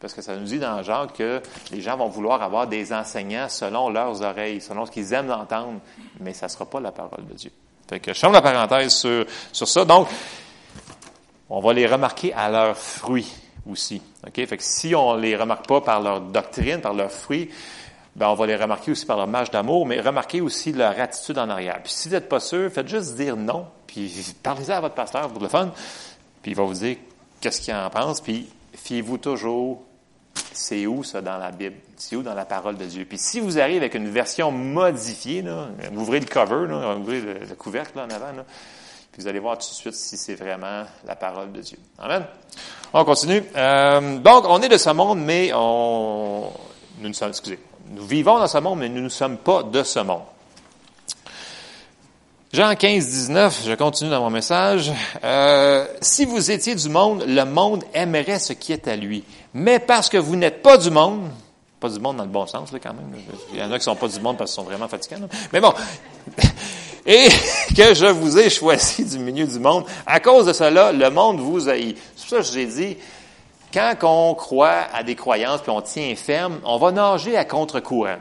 Parce que ça nous dit dans le genre que les gens vont vouloir avoir des enseignants selon leurs oreilles, selon ce qu'ils aiment entendre, mais ça ne sera pas la parole de Dieu. Fait que je ferme la parenthèse sur, sur ça. Donc, on va les remarquer à leurs fruits aussi. Fait que si on les remarque pas par leur doctrine, par leurs fruits, ben on va les remarquer aussi par leur marge d'amour, mais remarquez aussi leur attitude en arrière. Puis si vous n'êtes pas sûr, faites juste dire non, puis parlez-en à votre pasteur pour le fun, puis il va vous dire qu'est-ce qu'il en pense, puis fiez-vous toujours, c'est où ça dans la Bible? C'est où dans la parole de Dieu? Puis si vous arrivez avec une version modifiée, là, vous ouvrez le cover, là, ouvrez le couvercle là, en avant, là, puis vous allez voir tout de suite si c'est vraiment la parole de Dieu. Amen. On continue. Euh, donc, on est de ce monde, mais on, nous ne sommes, excusez, nous vivons dans ce monde, mais nous ne sommes pas de ce monde. Jean 15, 19, je continue dans mon message. Euh, si vous étiez du monde, le monde aimerait ce qui est à lui. Mais parce que vous n'êtes pas du monde, pas du monde dans le bon sens, là, quand même. Il y en a qui sont pas du monde parce qu'ils sont vraiment fatigants. là. Mais bon. [laughs] Et [laughs] que je vous ai choisi du milieu du monde. À cause de cela, le monde vous haït. C'est pour ça que je vous ai dit, quand on croit à des croyances puis on tient ferme, on va nager à contre-courant.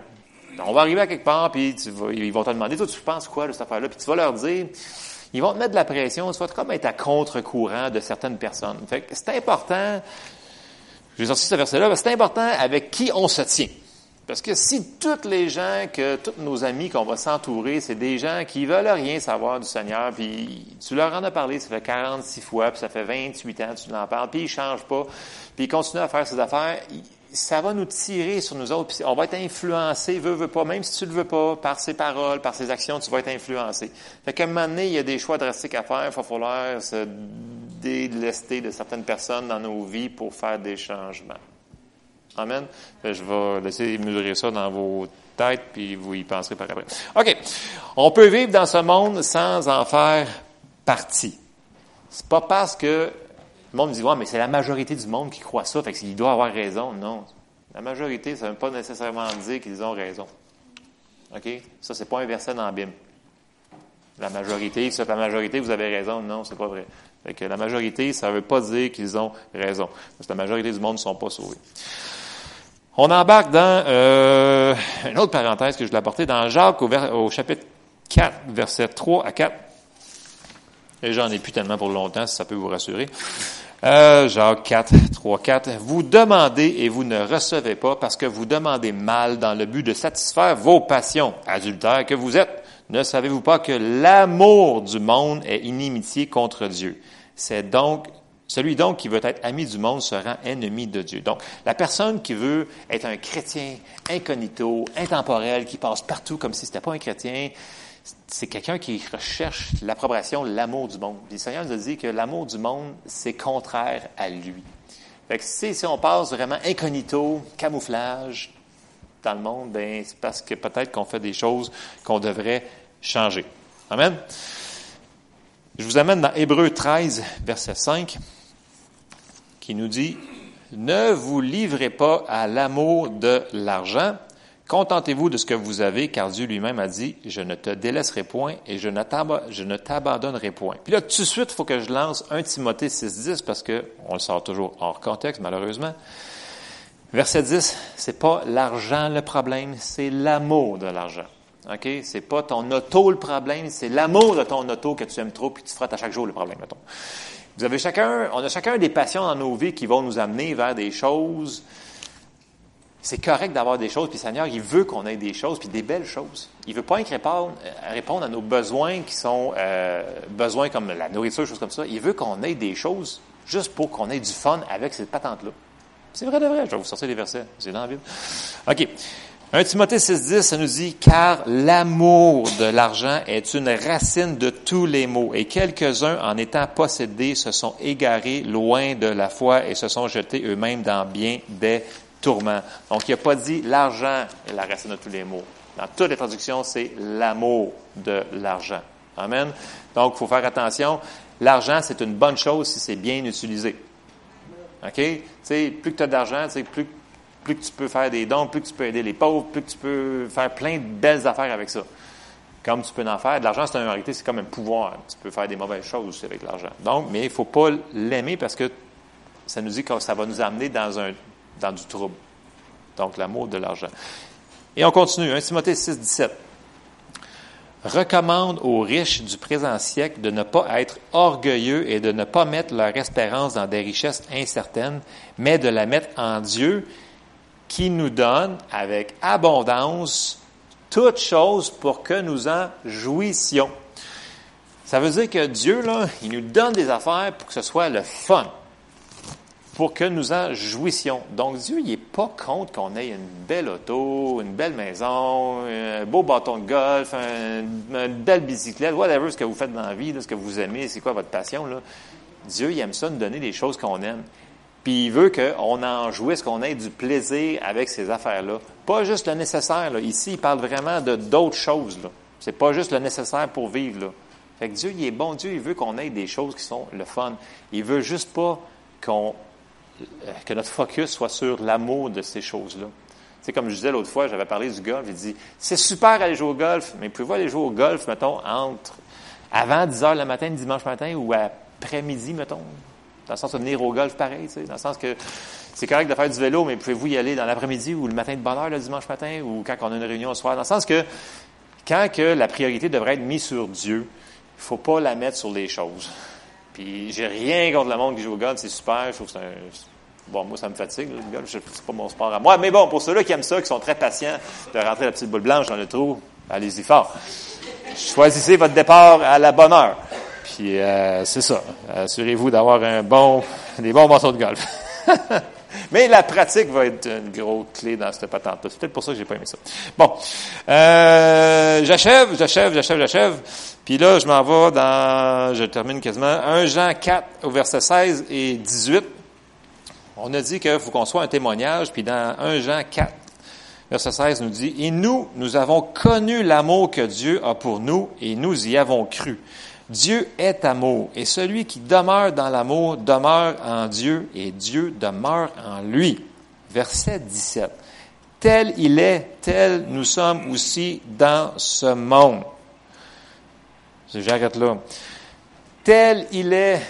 On va arriver à quelque part, puis ils vont te demander, toi, tu penses quoi de cette affaire-là? Puis tu vas leur dire, ils vont te mettre de la pression, tu vas comme être à contre-courant de certaines personnes. Fait que c'est important, j'ai sorti ce verset-là, c'est important avec qui on se tient. Parce que si tous les gens, que tous nos amis qu'on va s'entourer, c'est des gens qui veulent rien savoir du Seigneur, puis tu leur en as parlé, ça fait 46 fois, puis ça fait 28 ans, tu l'en parles, puis ils changent pas, puis ils continuent à faire ses affaires, ça va nous tirer sur nous autres, puis on va être influencé, veut, veut pas, même si tu le veux pas, par ses paroles, par ses actions, tu vas être influencé. Fait qu'à un moment donné, il y a des choix drastiques à faire, il va falloir se délester de certaines personnes dans nos vies pour faire des changements. Amen. Je vais laisser mesurer ça dans vos têtes, puis vous y penserez par après. OK. On peut vivre dans ce monde sans en faire partie. C'est pas parce que le monde dit, ouais, mais c'est la majorité du monde qui croit ça, fait qu'il doit avoir raison. Non. La majorité, ça ne veut pas nécessairement dire qu'ils ont raison. OK? Ça, c'est pas un verset dans la Bible. La majorité, la majorité, vous avez raison. Non, c'est pas vrai. Fait que la majorité, ça ne veut pas dire qu'ils ont raison. Parce que la majorité du monde ne sont pas sauvés. On embarque dans euh, une autre parenthèse que je l'ai apportée dans Jacques au, chapitre 4, verset 3 à 4. Et j'en ai plus tellement pour longtemps, si ça peut vous rassurer. Euh, Jacques 4, 3, 4. Vous demandez et vous ne recevez pas parce que vous demandez mal dans le but de satisfaire vos passions adultères que vous êtes. Ne savez-vous pas que l'amour du monde est inimitié contre Dieu? C'est donc celui donc qui veut être ami du monde se rend ennemi de Dieu. Donc, la personne qui veut être un chrétien incognito, intemporel, qui passe partout comme si c'était pas un chrétien, c'est quelqu'un qui recherche l'approbation, l'amour du monde. le Seigneur nous a dit que l'amour du monde, c'est contraire à lui. Fait que si, si on passe vraiment incognito, camouflage dans le monde, ben, c'est parce que peut-être qu'on fait des choses qu'on devrait changer. Amen. Je vous amène dans Hébreu 13, verset 5 qui nous dit, ne vous livrez pas à l'amour de l'argent, contentez-vous de ce que vous avez, car Dieu lui-même a dit, je ne te délaisserai point et je ne t'abandonnerai point. Puis là, tout de suite, il faut que je lance 1 Timothée 6.10 parce que on le sort toujours hors contexte, malheureusement. Verset 10, c'est pas l'argent le problème, c'est l'amour de l'argent. OK? C'est pas ton auto le problème, c'est l'amour de ton auto que tu aimes trop puis tu te frottes à chaque jour le problème, mettons. Vous avez chacun, on a chacun des passions dans nos vies qui vont nous amener vers des choses. C'est correct d'avoir des choses, puis Seigneur, il veut qu'on ait des choses, puis des belles choses. Il veut pas répondre, euh, répondre à nos besoins qui sont euh, besoins comme la nourriture, choses comme ça. Il veut qu'on ait des choses juste pour qu'on ait du fun avec cette patente-là. C'est vrai de vrai, je vais vous sortir des versets. C'est dans la Bible. OK. 1 Timothée 6.10, ça nous dit, car l'amour de l'argent est une racine de tous les maux, et quelques-uns, en étant possédés, se sont égarés loin de la foi et se sont jetés eux-mêmes dans bien des tourments. Donc, il n'a pas dit l'argent est la racine de tous les maux. Dans toutes les traductions, c'est l'amour de l'argent. Amen. Donc, il faut faire attention. L'argent, c'est une bonne chose si c'est bien utilisé. OK? Tu sais, plus que tu as d'argent, plus plus que tu peux faire des dons, plus que tu peux aider les pauvres, plus que tu peux faire plein de belles affaires avec ça. Comme tu peux en faire. De l'argent, c'est en réalité, c'est comme un pouvoir. Tu peux faire des mauvaises choses aussi avec l'argent. Donc, mais il ne faut pas l'aimer parce que ça nous dit que ça va nous amener dans, un, dans du trouble. Donc, l'amour de l'argent. Et on continue. 1 Timothée 6, 17 recommande aux riches du présent siècle de ne pas être orgueilleux et de ne pas mettre leur espérance dans des richesses incertaines, mais de la mettre en Dieu qui nous donne avec abondance toutes choses pour que nous en jouissions. Ça veut dire que Dieu, là, il nous donne des affaires pour que ce soit le fun, pour que nous en jouissions. Donc Dieu, il n'est pas contre qu'on ait une belle auto, une belle maison, un beau bâton de golf, une belle bicyclette, whatever ce que vous faites dans la vie, ce que vous aimez, c'est quoi votre passion. Là. Dieu, il aime ça, nous donner des choses qu'on aime. Puis il veut qu'on en jouisse, qu'on ait du plaisir avec ces affaires-là. Pas juste le nécessaire. Ici, il parle vraiment de d'autres choses. Là. C'est pas juste le nécessaire pour vivre. Là. Fait que Dieu, il est bon. Dieu, il veut qu'on ait des choses qui sont le fun. Il veut juste pas qu'on que notre focus soit sur l'amour de ces choses-là. C'est comme je disais l'autre fois, j'avais parlé du golf, j'ai dit, c'est super aller jouer au golf, mais pouvez-vous aller jouer au golf, mettons, entre avant 10 heures le matin, dimanche matin, ou après-midi, mettons? Dans le sens de venir au golf pareil, tu sais, dans le sens que c'est correct de faire du vélo, mais pouvez-vous y aller dans l'après-midi ou le matin de bonne heure, le dimanche matin, ou quand on a une réunion au soir? Dans le sens que quand que la priorité devrait être mise sur Dieu, il faut pas la mettre sur les choses. Puis j'ai rien contre le monde qui joue au golf, c'est super, je trouve que c'est un, Bon, moi, ça me fatigue, le golf, c'est pas mon sport à moi. Mais bon, pour ceux-là qui aiment ça, qui sont très patients de rentrer la petite boule blanche dans le trou, allez-y fort. Choisissez votre départ à la bonne heure. Puis, euh, c'est ça. Assurez-vous d'avoir un bon, des bons morceaux de golf. [laughs] Mais la pratique va être une grosse clé dans cette patente C'est peut-être pour ça que j'ai pas aimé ça. Bon. Euh, j'achève, j'achève, j'achève, j'achève. Puis là, je m'en vais dans, je termine quasiment, 1 Jean 4 au verset 16 et 18. On a dit qu'il faut qu'on soit un témoignage, puis dans 1 Jean 4, verset 16 nous dit, Et nous, nous avons connu l'amour que Dieu a pour nous, et nous y avons cru. Dieu est amour, et celui qui demeure dans l'amour demeure en Dieu, et Dieu demeure en lui. Verset 17. Tel il est, tel nous sommes aussi dans ce monde. J'arrête là. Tel il est,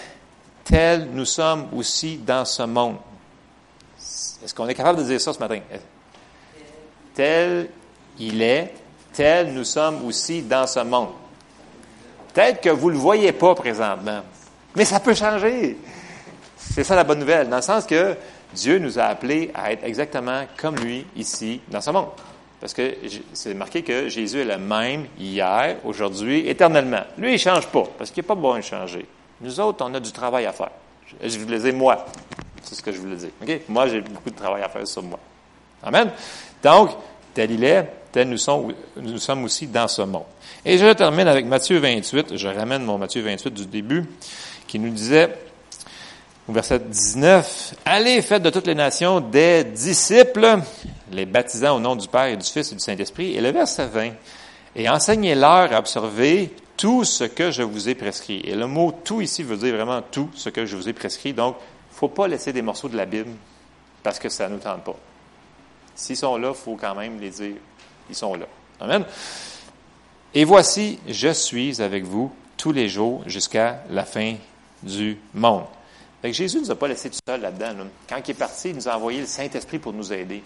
tel nous sommes aussi dans ce monde. Est-ce qu'on est capable de dire ça ce matin? Tel il est, tel nous sommes aussi dans ce monde. Peut-être que vous ne le voyez pas présentement, mais ça peut changer. C'est ça la bonne nouvelle, dans le sens que Dieu nous a appelés à être exactement comme lui ici dans ce monde. Parce que c'est marqué que Jésus est le même hier, aujourd'hui, éternellement. Lui, il ne change pas, parce qu'il n'est pas bon de changer. Nous autres, on a du travail à faire. Je voulais dire moi. C'est ce que je voulais dire. Moi, j'ai beaucoup de travail à faire sur moi. Amen? Donc, tel il est, tel nous sommes, nous sommes aussi dans ce monde. Et je termine avec Matthieu 28. Je ramène mon Matthieu 28 du début, qui nous disait, au verset 19, Allez, faites de toutes les nations des disciples, les baptisant au nom du Père et du Fils et du Saint-Esprit. Et le verset 20, et enseignez-leur à observer tout ce que je vous ai prescrit. Et le mot tout ici veut dire vraiment tout ce que je vous ai prescrit. Donc, faut pas laisser des morceaux de la Bible parce que ça ne nous tente pas. S'ils sont là, il faut quand même les dire. Ils sont là. Amen. Et voici, je suis avec vous tous les jours jusqu'à la fin du monde. Jésus ne nous a pas laissé tout seul là-dedans. Quand il est parti, il nous a envoyé le Saint-Esprit pour nous aider.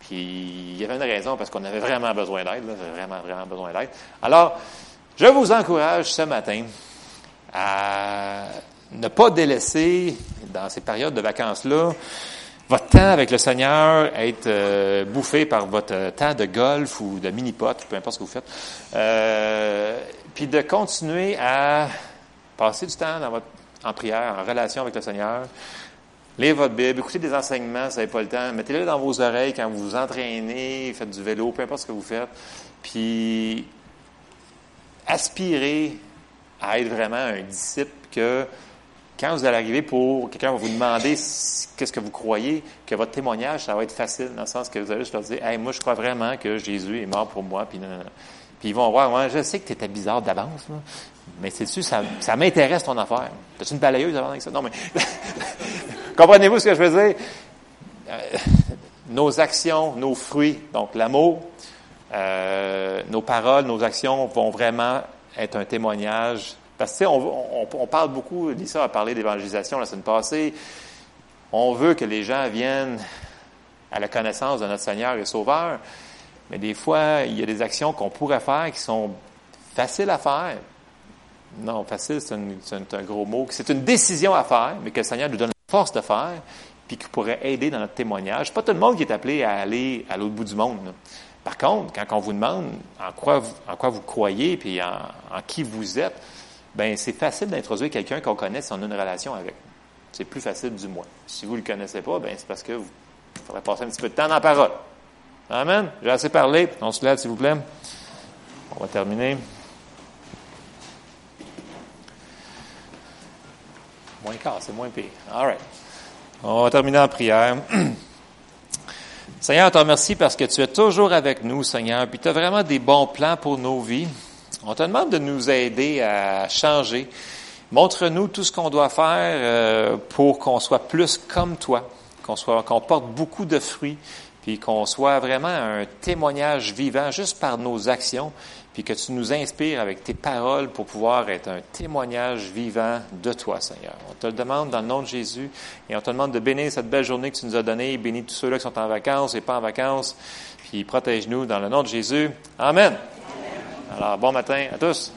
Puis il y avait une raison parce qu'on avait vraiment besoin d'aide, vraiment, vraiment besoin d'aide. Alors, je vous encourage ce matin à ne pas délaisser dans ces périodes de vacances-là. Votre temps avec le Seigneur, être euh, bouffé par votre temps de golf ou de mini-pot, peu importe ce que vous faites, euh, puis de continuer à passer du temps dans votre, en prière, en relation avec le Seigneur, lire votre Bible, écoutez des enseignements si vous n'avez pas le temps, mettez-le dans vos oreilles quand vous vous entraînez, faites du vélo, peu importe ce que vous faites, puis aspirez à être vraiment un disciple que quand vous allez arriver pour, quelqu'un va vous demander qu'est-ce que vous croyez, que votre témoignage, ça va être facile, dans le sens que vous allez juste leur dire, hey, moi, je crois vraiment que Jésus est mort pour moi, puis Puis ils vont voir, moi, je sais que tu étais bizarre d'avance, mais c'est-tu, ça, ça m'intéresse ton affaire. T'as-tu une balayeuse avant avec ça? Non, mais, [laughs] comprenez-vous ce que je veux dire? Euh, nos actions, nos fruits, donc l'amour, euh, nos paroles, nos actions vont vraiment être un témoignage parce que, on, on, parle beaucoup, Lisa a parlé d'évangélisation la semaine passée. On veut que les gens viennent à la connaissance de notre Seigneur et Sauveur, mais des fois, il y a des actions qu'on pourrait faire qui sont faciles à faire. Non, facile, c'est un, gros mot. C'est une décision à faire, mais que le Seigneur nous donne la force de faire, puis qui pourrait aider dans notre témoignage. Pas tout le monde qui est appelé à aller à l'autre bout du monde. Par contre, quand on vous demande en quoi vous croyez, puis en qui vous êtes, ben c'est facile d'introduire quelqu'un qu'on connaît si on a une relation avec. C'est plus facile du moins. Si vous ne le connaissez pas, ben c'est parce que vous faudrait passer un petit peu de temps dans la parole. Amen. J'ai assez parlé. On se lève, s'il vous plaît. On va terminer. Moins quart, c'est moins pire. All right. On va terminer en prière. [clears throat] Seigneur, on te remercie parce que tu es toujours avec nous, Seigneur, puis tu as vraiment des bons plans pour nos vies. On te demande de nous aider à changer. Montre-nous tout ce qu'on doit faire euh, pour qu'on soit plus comme toi, qu'on soit, qu'on porte beaucoup de fruits, puis qu'on soit vraiment un témoignage vivant juste par nos actions, puis que tu nous inspires avec tes paroles pour pouvoir être un témoignage vivant de toi, Seigneur. On te le demande dans le nom de Jésus et on te demande de bénir cette belle journée que tu nous as donnée. Bénis tous ceux-là qui sont en vacances et pas en vacances. Puis protège-nous dans le nom de Jésus. Amen. Alors, bon matin à tous.